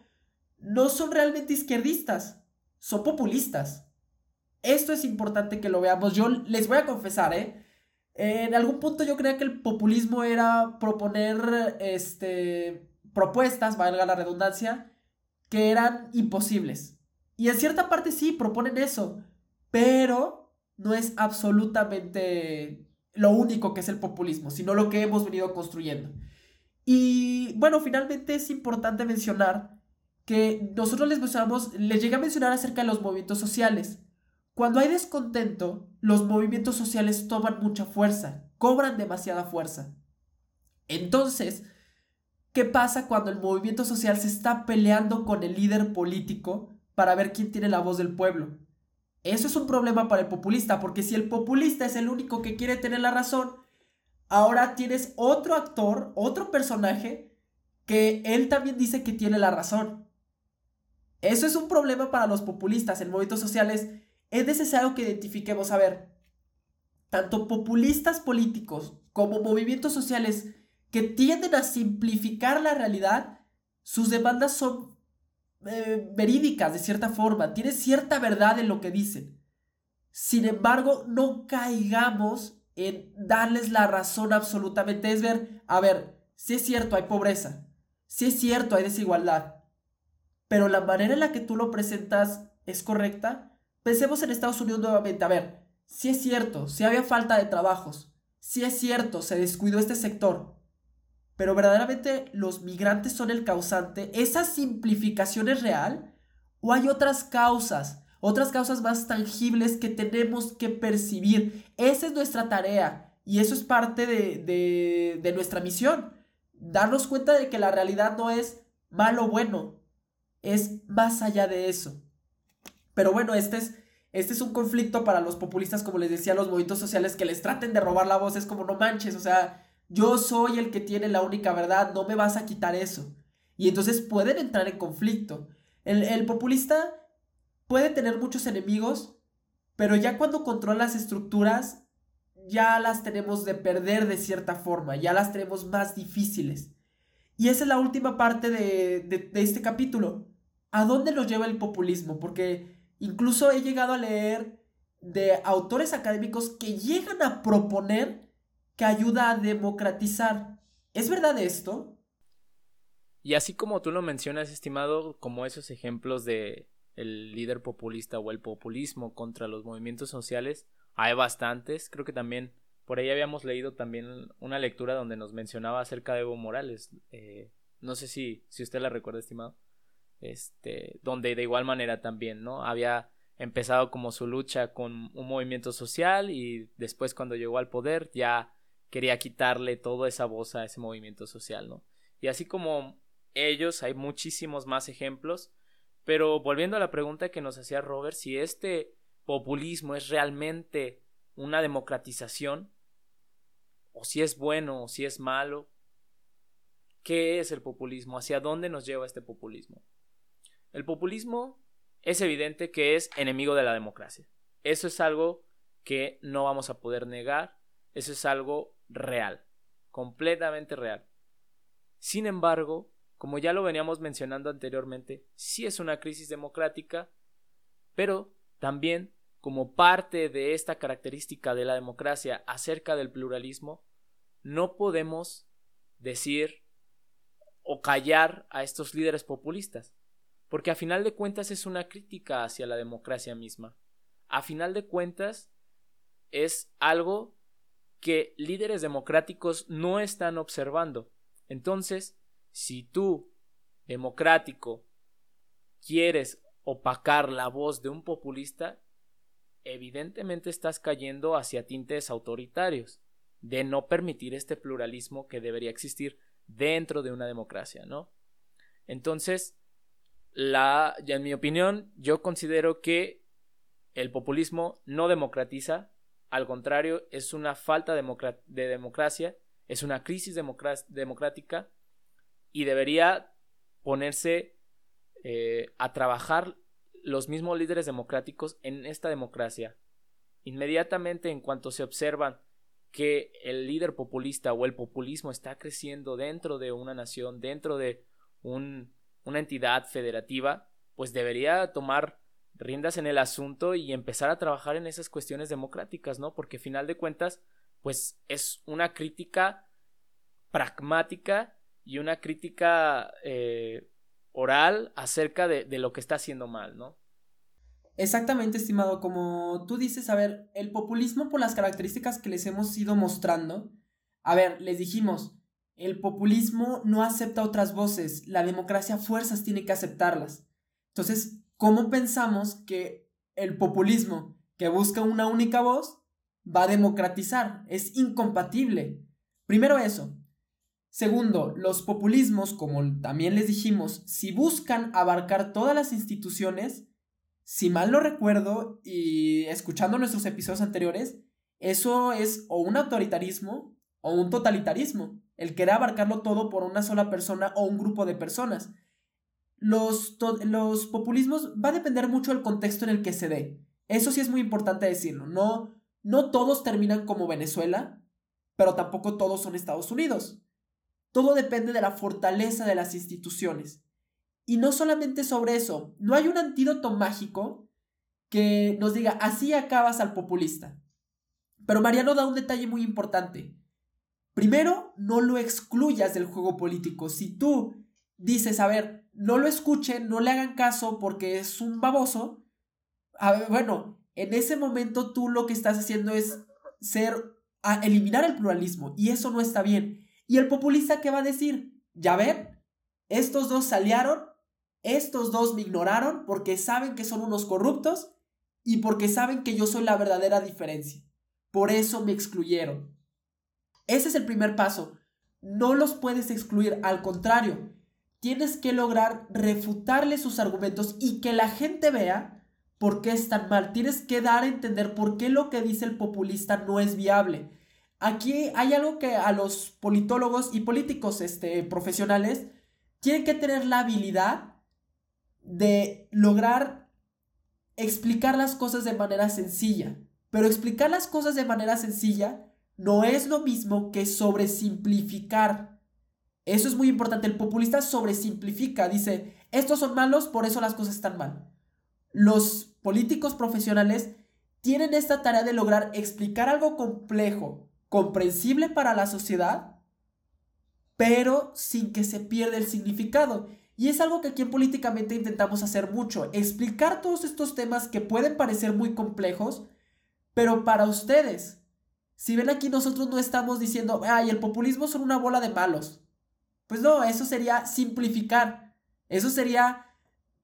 no son realmente izquierdistas, son populistas. Esto es importante que lo veamos. Yo les voy a confesar, ¿eh? En algún punto yo creía que el populismo era proponer este, propuestas, valga la redundancia, que eran imposibles. Y en cierta parte sí, proponen eso, pero no es absolutamente lo único que es el populismo, sino lo que hemos venido construyendo. Y bueno, finalmente es importante mencionar que nosotros les mencionamos, les llegué a mencionar acerca de los movimientos sociales. Cuando hay descontento, los movimientos sociales toman mucha fuerza, cobran demasiada fuerza. Entonces, ¿qué pasa cuando el movimiento social se está peleando con el líder político para ver quién tiene la voz del pueblo? Eso es un problema para el populista, porque si el populista es el único que quiere tener la razón, ahora tienes otro actor, otro personaje, que él también dice que tiene la razón. Eso es un problema para los populistas en movimientos sociales. Es necesario que identifiquemos, a ver, tanto populistas políticos como movimientos sociales que tienden a simplificar la realidad, sus demandas son eh, verídicas de cierta forma, tiene cierta verdad en lo que dicen. Sin embargo, no caigamos en darles la razón absolutamente. Es ver, a ver, si es cierto, hay pobreza, si es cierto, hay desigualdad, pero la manera en la que tú lo presentas es correcta. Pensemos en Estados Unidos nuevamente, a ver, si es cierto, si había falta de trabajos, si es cierto, se descuidó este sector, pero verdaderamente los migrantes son el causante, ¿esa simplificación es real? ¿O hay otras causas? Otras causas más tangibles que tenemos que percibir. Esa es nuestra tarea y eso es parte de, de, nuestra misión. Darnos cuenta de que la realidad no es malo o bueno, es más allá de eso. Pero bueno, este es, este es un conflicto para los populistas, como les decía, los movimientos sociales que les traten de robar la voz. Es como, no manches, o sea, yo soy el que tiene la única verdad, no me vas a quitar eso. Y entonces pueden entrar en conflicto. El, el populista puede tener muchos enemigos, pero ya cuando controla las estructuras, ya las tenemos de perder de cierta forma, ya las tenemos más difíciles. Y esa es la última parte de, de este capítulo. ¿A dónde nos lleva el populismo? Porque incluso he llegado a leer de autores académicos que llegan a proponer que ayuda a democratizar. ¿Es verdad esto? Y así como tú lo mencionas, estimado, como esos ejemplos de el líder populista o el populismo contra los movimientos sociales, hay bastantes. Creo que también por ahí habíamos leído también una lectura donde nos mencionaba acerca de Evo Morales. Eh, no sé si, si usted la recuerda, estimado. Este, donde de igual manera también, ¿no? Había empezado como su lucha con un movimiento social y después cuando llegó al poder ya quería quitarle toda esa voz a ese movimiento social, ¿no? Y así como ellos, hay muchísimos más ejemplos, pero volviendo a la pregunta que nos hacía Robert, si este populismo es realmente una democratización, o si es bueno o si es malo, ¿qué es el populismo? ¿Hacia dónde nos lleva este populismo? El populismo es evidente que es enemigo de la democracia. Eso es algo que no vamos a poder negar, eso es algo real, completamente real. Sin embargo, como ya lo veníamos mencionando anteriormente, sí es una crisis democrática, pero también como parte de esta característica de la democracia acerca del pluralismo, no podemos decir o callar a estos líderes populistas porque a final de cuentas es una crítica hacia la democracia misma. A final de cuentas es algo que líderes democráticos no están observando. Entonces, si tú, democrático, quieres opacar la voz de un populista, evidentemente estás cayendo hacia tintes autoritarios, de no permitir este pluralismo que debería existir dentro de una democracia, ¿no? Entonces, la, en mi opinión, yo considero que el populismo no democratiza, al contrario, es una falta de democracia, es una crisis democrática y debería ponerse eh, a trabajar los mismos líderes democráticos en esta democracia. Inmediatamente en cuanto se observan que el líder populista o el populismo está creciendo dentro de una nación, dentro de un una entidad federativa, pues debería tomar riendas en el asunto y empezar a trabajar en esas cuestiones democráticas, ¿no? Porque final de cuentas, pues es una crítica pragmática y una crítica eh, oral acerca de, de lo que está haciendo mal, ¿no? Exactamente, estimado. Como tú dices, a ver, el populismo por las características que les hemos ido mostrando, a ver, les dijimos, el populismo no acepta otras voces, la democracia fuerzas tiene que aceptarlas. Entonces, ¿cómo pensamos que el populismo que busca una única voz va a democratizar? Es incompatible. Primero eso. Segundo, los populismos, como también les dijimos, si buscan abarcar todas las instituciones, si mal no recuerdo y escuchando nuestros episodios anteriores, eso es o un autoritarismo o un totalitarismo el querer abarcarlo todo por una sola persona o un grupo de personas. Los, los populismos va a depender mucho del contexto en el que se dé. Eso sí es muy importante decirlo. No, no todos terminan como Venezuela, pero tampoco todos son Estados Unidos. Todo depende de la fortaleza de las instituciones. Y no solamente sobre eso, no hay un antídoto mágico que nos diga así acabas al populista. Pero Mariano da un detalle muy importante. Primero, no lo excluyas del juego político. Si tú dices, a ver, no lo escuchen, no le hagan caso porque es un baboso, a bueno, en ese momento tú lo que estás haciendo es ser, a eliminar el pluralismo y eso no está bien. ¿Y el populista qué va a decir? Ya ven, estos dos salieron, estos dos me ignoraron porque saben que son unos corruptos y porque saben que yo soy la verdadera diferencia. Por eso me excluyeron. Ese es el primer paso. No los puedes excluir, al contrario, tienes que lograr refutarle sus argumentos y que la gente vea por qué están mal. Tienes que dar a entender por qué lo que dice el populista no es viable. Aquí hay algo que a los politólogos y políticos este, profesionales tienen que tener la habilidad de lograr explicar las cosas de manera sencilla. Pero explicar las cosas de manera sencilla no es lo mismo que sobresimplificar. Eso es muy importante. El populista sobresimplifica, dice, estos son malos, por eso las cosas están mal. Los políticos profesionales tienen esta tarea de lograr explicar algo complejo, comprensible para la sociedad, pero sin que se pierda el significado. Y es algo que aquí en Políticamente intentamos hacer mucho, explicar todos estos temas que pueden parecer muy complejos, pero para ustedes. Si ven aquí nosotros no estamos diciendo, ay, el populismo son una bola de malos. Pues no, eso sería simplificar. Eso sería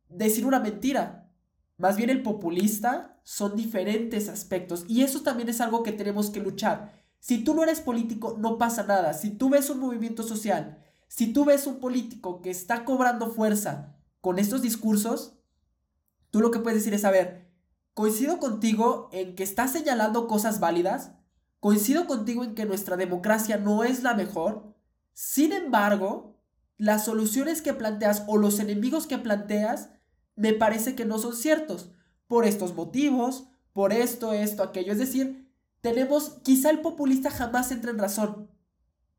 decir una mentira. Más bien el populista son diferentes aspectos y eso también es algo que tenemos que luchar. Si tú no eres político, no pasa nada. Si tú ves un movimiento social, si tú ves un político que está cobrando fuerza con estos discursos, tú lo que puedes decir es, a ver, coincido contigo en que estás señalando cosas válidas, coincido contigo en que nuestra democracia no es la mejor, sin embargo, las soluciones que planteas o los enemigos que planteas me parece que no son ciertos, por estos motivos, por esto, esto, aquello. Es decir, tenemos, quizá el populista jamás entra en razón,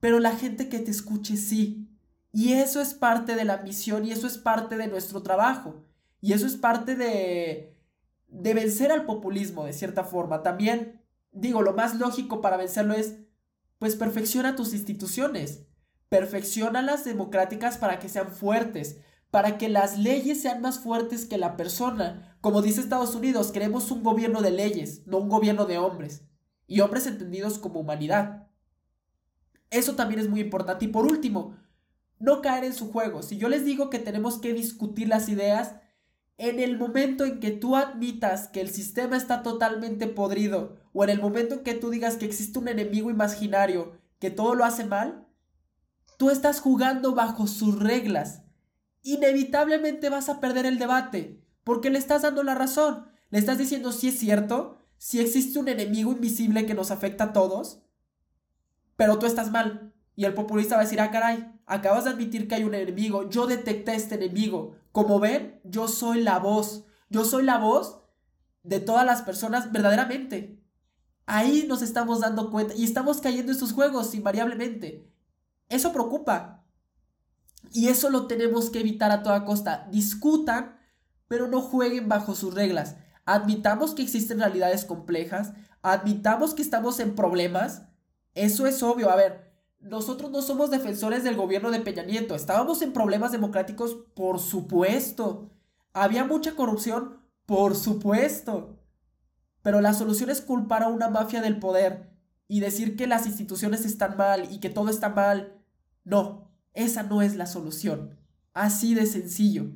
pero la gente que te escuche sí. Y eso es parte de la misión y eso es parte de nuestro trabajo. Y eso es parte de, de vencer al populismo, de cierta forma. También, digo, lo más lógico para vencerlo es, pues perfecciona tus instituciones perfecciona las democráticas para que sean fuertes, para que las leyes sean más fuertes que la persona. Como dice Estados Unidos, queremos un gobierno de leyes, no un gobierno de hombres. Y hombres entendidos como humanidad. Eso también es muy importante. Y por último, no caer en su juego. Si yo les digo que tenemos que discutir las ideas, en el momento en que tú admitas que el sistema está totalmente podrido, o en el momento en que tú digas que existe un enemigo imaginario que todo lo hace mal, Tú estás jugando bajo sus reglas. Inevitablemente vas a perder el debate, porque le estás dando la razón. Le estás diciendo si es cierto, si existe un enemigo invisible que nos afecta a todos, pero tú estás mal. Y el populista va a decir, ah, caray, acabas de admitir que hay un enemigo, yo detecté este enemigo. Como ven, yo soy la voz, yo soy la voz de todas las personas verdaderamente. Ahí nos estamos dando cuenta y estamos cayendo en sus juegos invariablemente. Eso preocupa. Y eso lo tenemos que evitar a toda costa. Discutan, pero no jueguen bajo sus reglas. Admitamos que existen realidades complejas, admitamos que estamos en problemas. Eso es obvio. A ver, nosotros no somos defensores del gobierno de Peña Nieto. Estábamos en problemas democráticos, por supuesto. Había mucha corrupción, por supuesto. Pero la solución es culpar a una mafia del poder y decir que las instituciones están mal y que todo está mal no, esa no es la solución. Así de sencillo.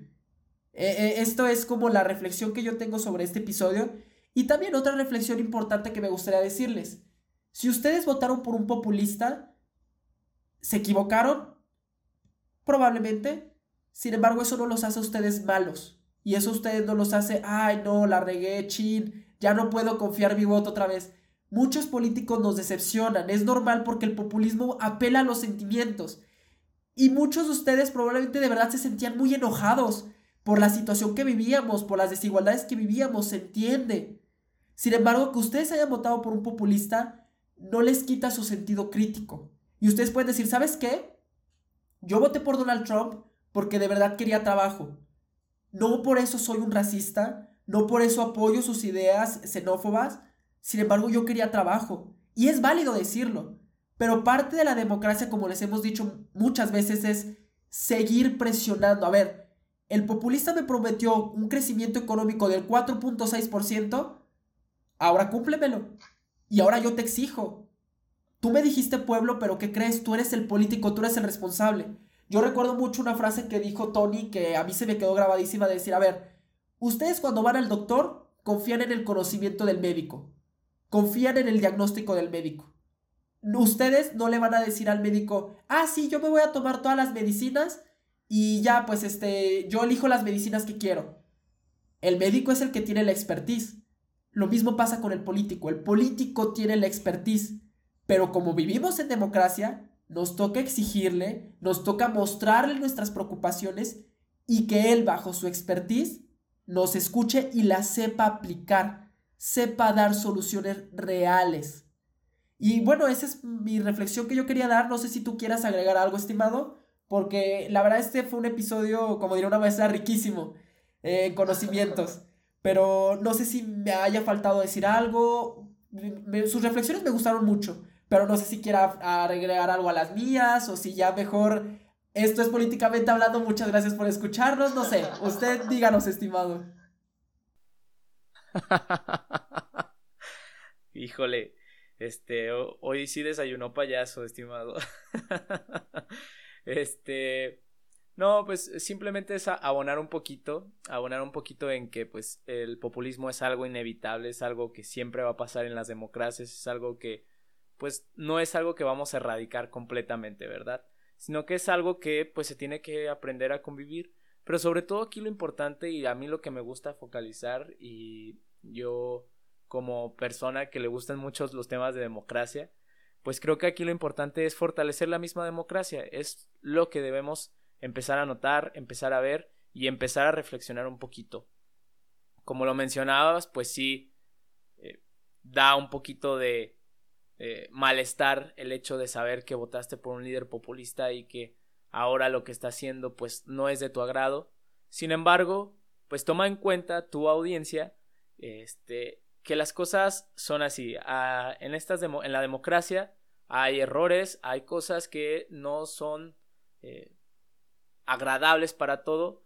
Eh, eh, esto es como la reflexión que yo tengo sobre este episodio. Y también otra reflexión importante que me gustaría decirles. Si ustedes votaron por un populista, ¿se equivocaron? Probablemente. Sin embargo, eso no los hace a ustedes malos. Y eso a ustedes no los hace, ay, no, la regué, chin, ya no puedo confiar mi voto otra vez. Muchos políticos nos decepcionan, es normal porque el populismo apela a los sentimientos. Y muchos de ustedes probablemente de verdad se sentían muy enojados por la situación que vivíamos, por las desigualdades que vivíamos, se entiende. Sin embargo, que ustedes hayan votado por un populista no les quita su sentido crítico. Y ustedes pueden decir, ¿sabes qué? Yo voté por Donald Trump porque de verdad quería trabajo. No por eso soy un racista, no por eso apoyo sus ideas xenófobas, sin embargo, yo quería trabajo. Y es válido decirlo. Pero parte de la democracia, como les hemos dicho muchas veces, es seguir presionando. A ver, el populista me prometió un crecimiento económico del 4.6%. Ahora cúmplemelo. Y ahora yo te exijo. Tú me dijiste pueblo, pero ¿qué crees? Tú eres el político, tú eres el responsable. Yo recuerdo mucho una frase que dijo Tony que a mí se me quedó grabadísima de decir, a ver, ustedes cuando van al doctor confían en el conocimiento del médico confían en el diagnóstico del médico. Ustedes no le van a decir al médico, ah, sí, yo me voy a tomar todas las medicinas y ya, pues este, yo elijo las medicinas que quiero. El médico es el que tiene la expertise. Lo mismo pasa con el político. El político tiene la expertise. Pero como vivimos en democracia, nos toca exigirle, nos toca mostrarle nuestras preocupaciones y que él, bajo su expertise, nos escuche y la sepa aplicar sepa dar soluciones reales. Y bueno, esa es mi reflexión que yo quería dar. No sé si tú quieras agregar algo, estimado. Porque la verdad este fue un episodio, como diría una maestra, riquísimo en conocimientos. Pero no sé si me haya faltado decir algo. sus reflexiones me gustaron mucho, pero no sé si quiera agregar algo a las mías o si ya mejor esto es políticamente hablando. Muchas gracias por escucharnos. No sé, usted díganos, estimado. Híjole, este, hoy sí desayunó payaso, estimado. Este, no, pues simplemente es abonar un poquito, abonar un poquito en que pues el populismo es algo inevitable, es algo que siempre va a pasar en las democracias, es algo que pues no es algo que vamos a erradicar completamente, ¿verdad? Sino que es algo que pues se tiene que aprender a convivir, pero sobre todo aquí lo importante y a mí lo que me gusta focalizar y yo como persona que le gustan mucho los temas de democracia, pues creo que aquí lo importante es fortalecer la misma democracia, es lo que debemos empezar a notar, empezar a ver y empezar a reflexionar un poquito. Como lo mencionabas, pues sí, eh, da un poquito de eh, malestar el hecho de saber que votaste por un líder populista y que ahora lo que está haciendo pues no es de tu agrado. Sin embargo, pues toma en cuenta tu audiencia este, que las cosas son así. Ah, en, estas en la democracia hay errores, hay cosas que no son eh, agradables para todo,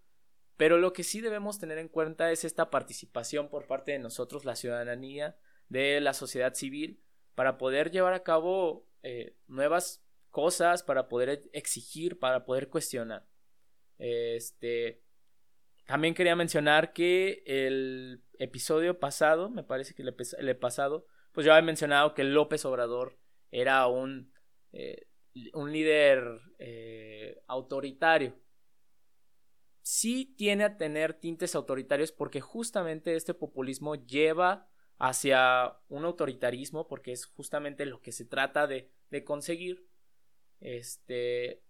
pero lo que sí debemos tener en cuenta es esta participación por parte de nosotros, la ciudadanía, de la sociedad civil, para poder llevar a cabo eh, nuevas cosas, para poder exigir, para poder cuestionar. Este, también quería mencionar que el episodio pasado, me parece que el, el pasado, pues ya había mencionado que López Obrador era un, eh, un líder eh, autoritario. Sí tiene a tener tintes autoritarios porque justamente este populismo lleva hacia un autoritarismo porque es justamente lo que se trata de, de conseguir. Este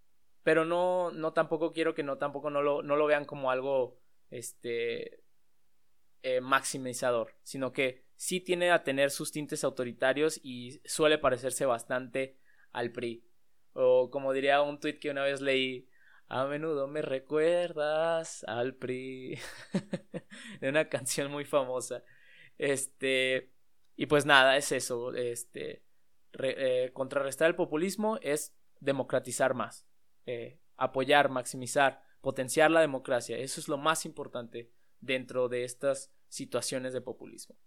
pero no no tampoco quiero que no tampoco no lo, no lo vean como algo este eh, maximizador sino que sí tiene a tener sus tintes autoritarios y suele parecerse bastante al PRI o como diría un tuit que una vez leí a menudo me recuerdas al PRI. de una canción muy famosa. Este. Y pues nada, es eso. Este. Eh, contrarrestar el populismo es democratizar más. Eh, apoyar, maximizar, potenciar la democracia. Eso es lo más importante dentro de estas situaciones de populismo.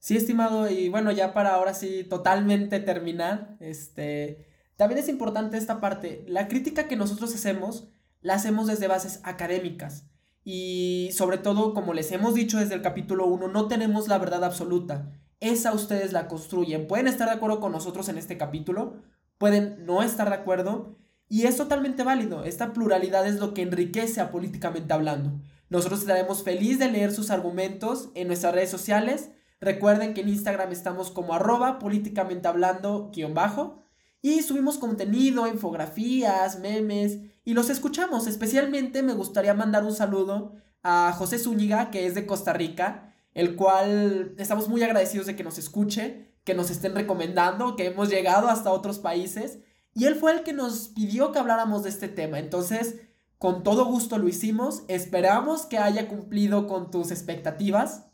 Sí, estimado, y bueno, ya para ahora sí totalmente terminar, este, también es importante esta parte. La crítica que nosotros hacemos la hacemos desde bases académicas. Y sobre todo, como les hemos dicho desde el capítulo 1, no tenemos la verdad absoluta. Esa ustedes la construyen. Pueden estar de acuerdo con nosotros en este capítulo, pueden no estar de acuerdo. Y es totalmente válido. Esta pluralidad es lo que enriquece a políticamente hablando. Nosotros estaremos feliz de leer sus argumentos en nuestras redes sociales. Recuerden que en Instagram estamos como arroba políticamente hablando guion bajo. Y subimos contenido, infografías, memes y los escuchamos. Especialmente me gustaría mandar un saludo a José Zúñiga, que es de Costa Rica, el cual estamos muy agradecidos de que nos escuche, que nos estén recomendando, que hemos llegado hasta otros países. Y él fue el que nos pidió que habláramos de este tema. Entonces, con todo gusto lo hicimos. Esperamos que haya cumplido con tus expectativas.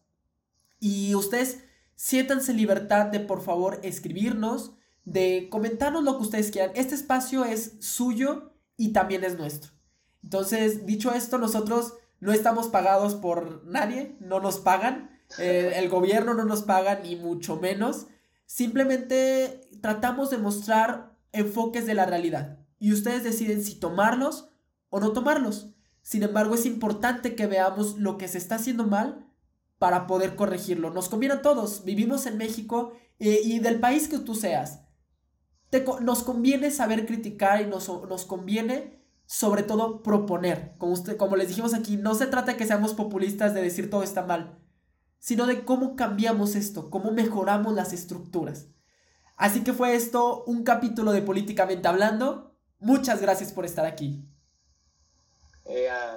Y ustedes siéntanse libertad de por favor escribirnos de comentarnos lo que ustedes quieran. Este espacio es suyo y también es nuestro. Entonces, dicho esto, nosotros no estamos pagados por nadie, no nos pagan, eh, el gobierno no nos paga ni mucho menos. Simplemente tratamos de mostrar enfoques de la realidad y ustedes deciden si tomarlos o no tomarlos. Sin embargo, es importante que veamos lo que se está haciendo mal para poder corregirlo. Nos conviene a todos, vivimos en México eh, y del país que tú seas nos conviene saber criticar y nos, nos conviene sobre todo proponer. Como, usted, les dijimos aquí, no se trata de que seamos populistas de decir todo está mal, sino de cómo cambiamos esto, cómo mejoramos las estructuras. Así que fue esto un capítulo de Políticamente Hablando. Muchas gracias por estar aquí. Eh,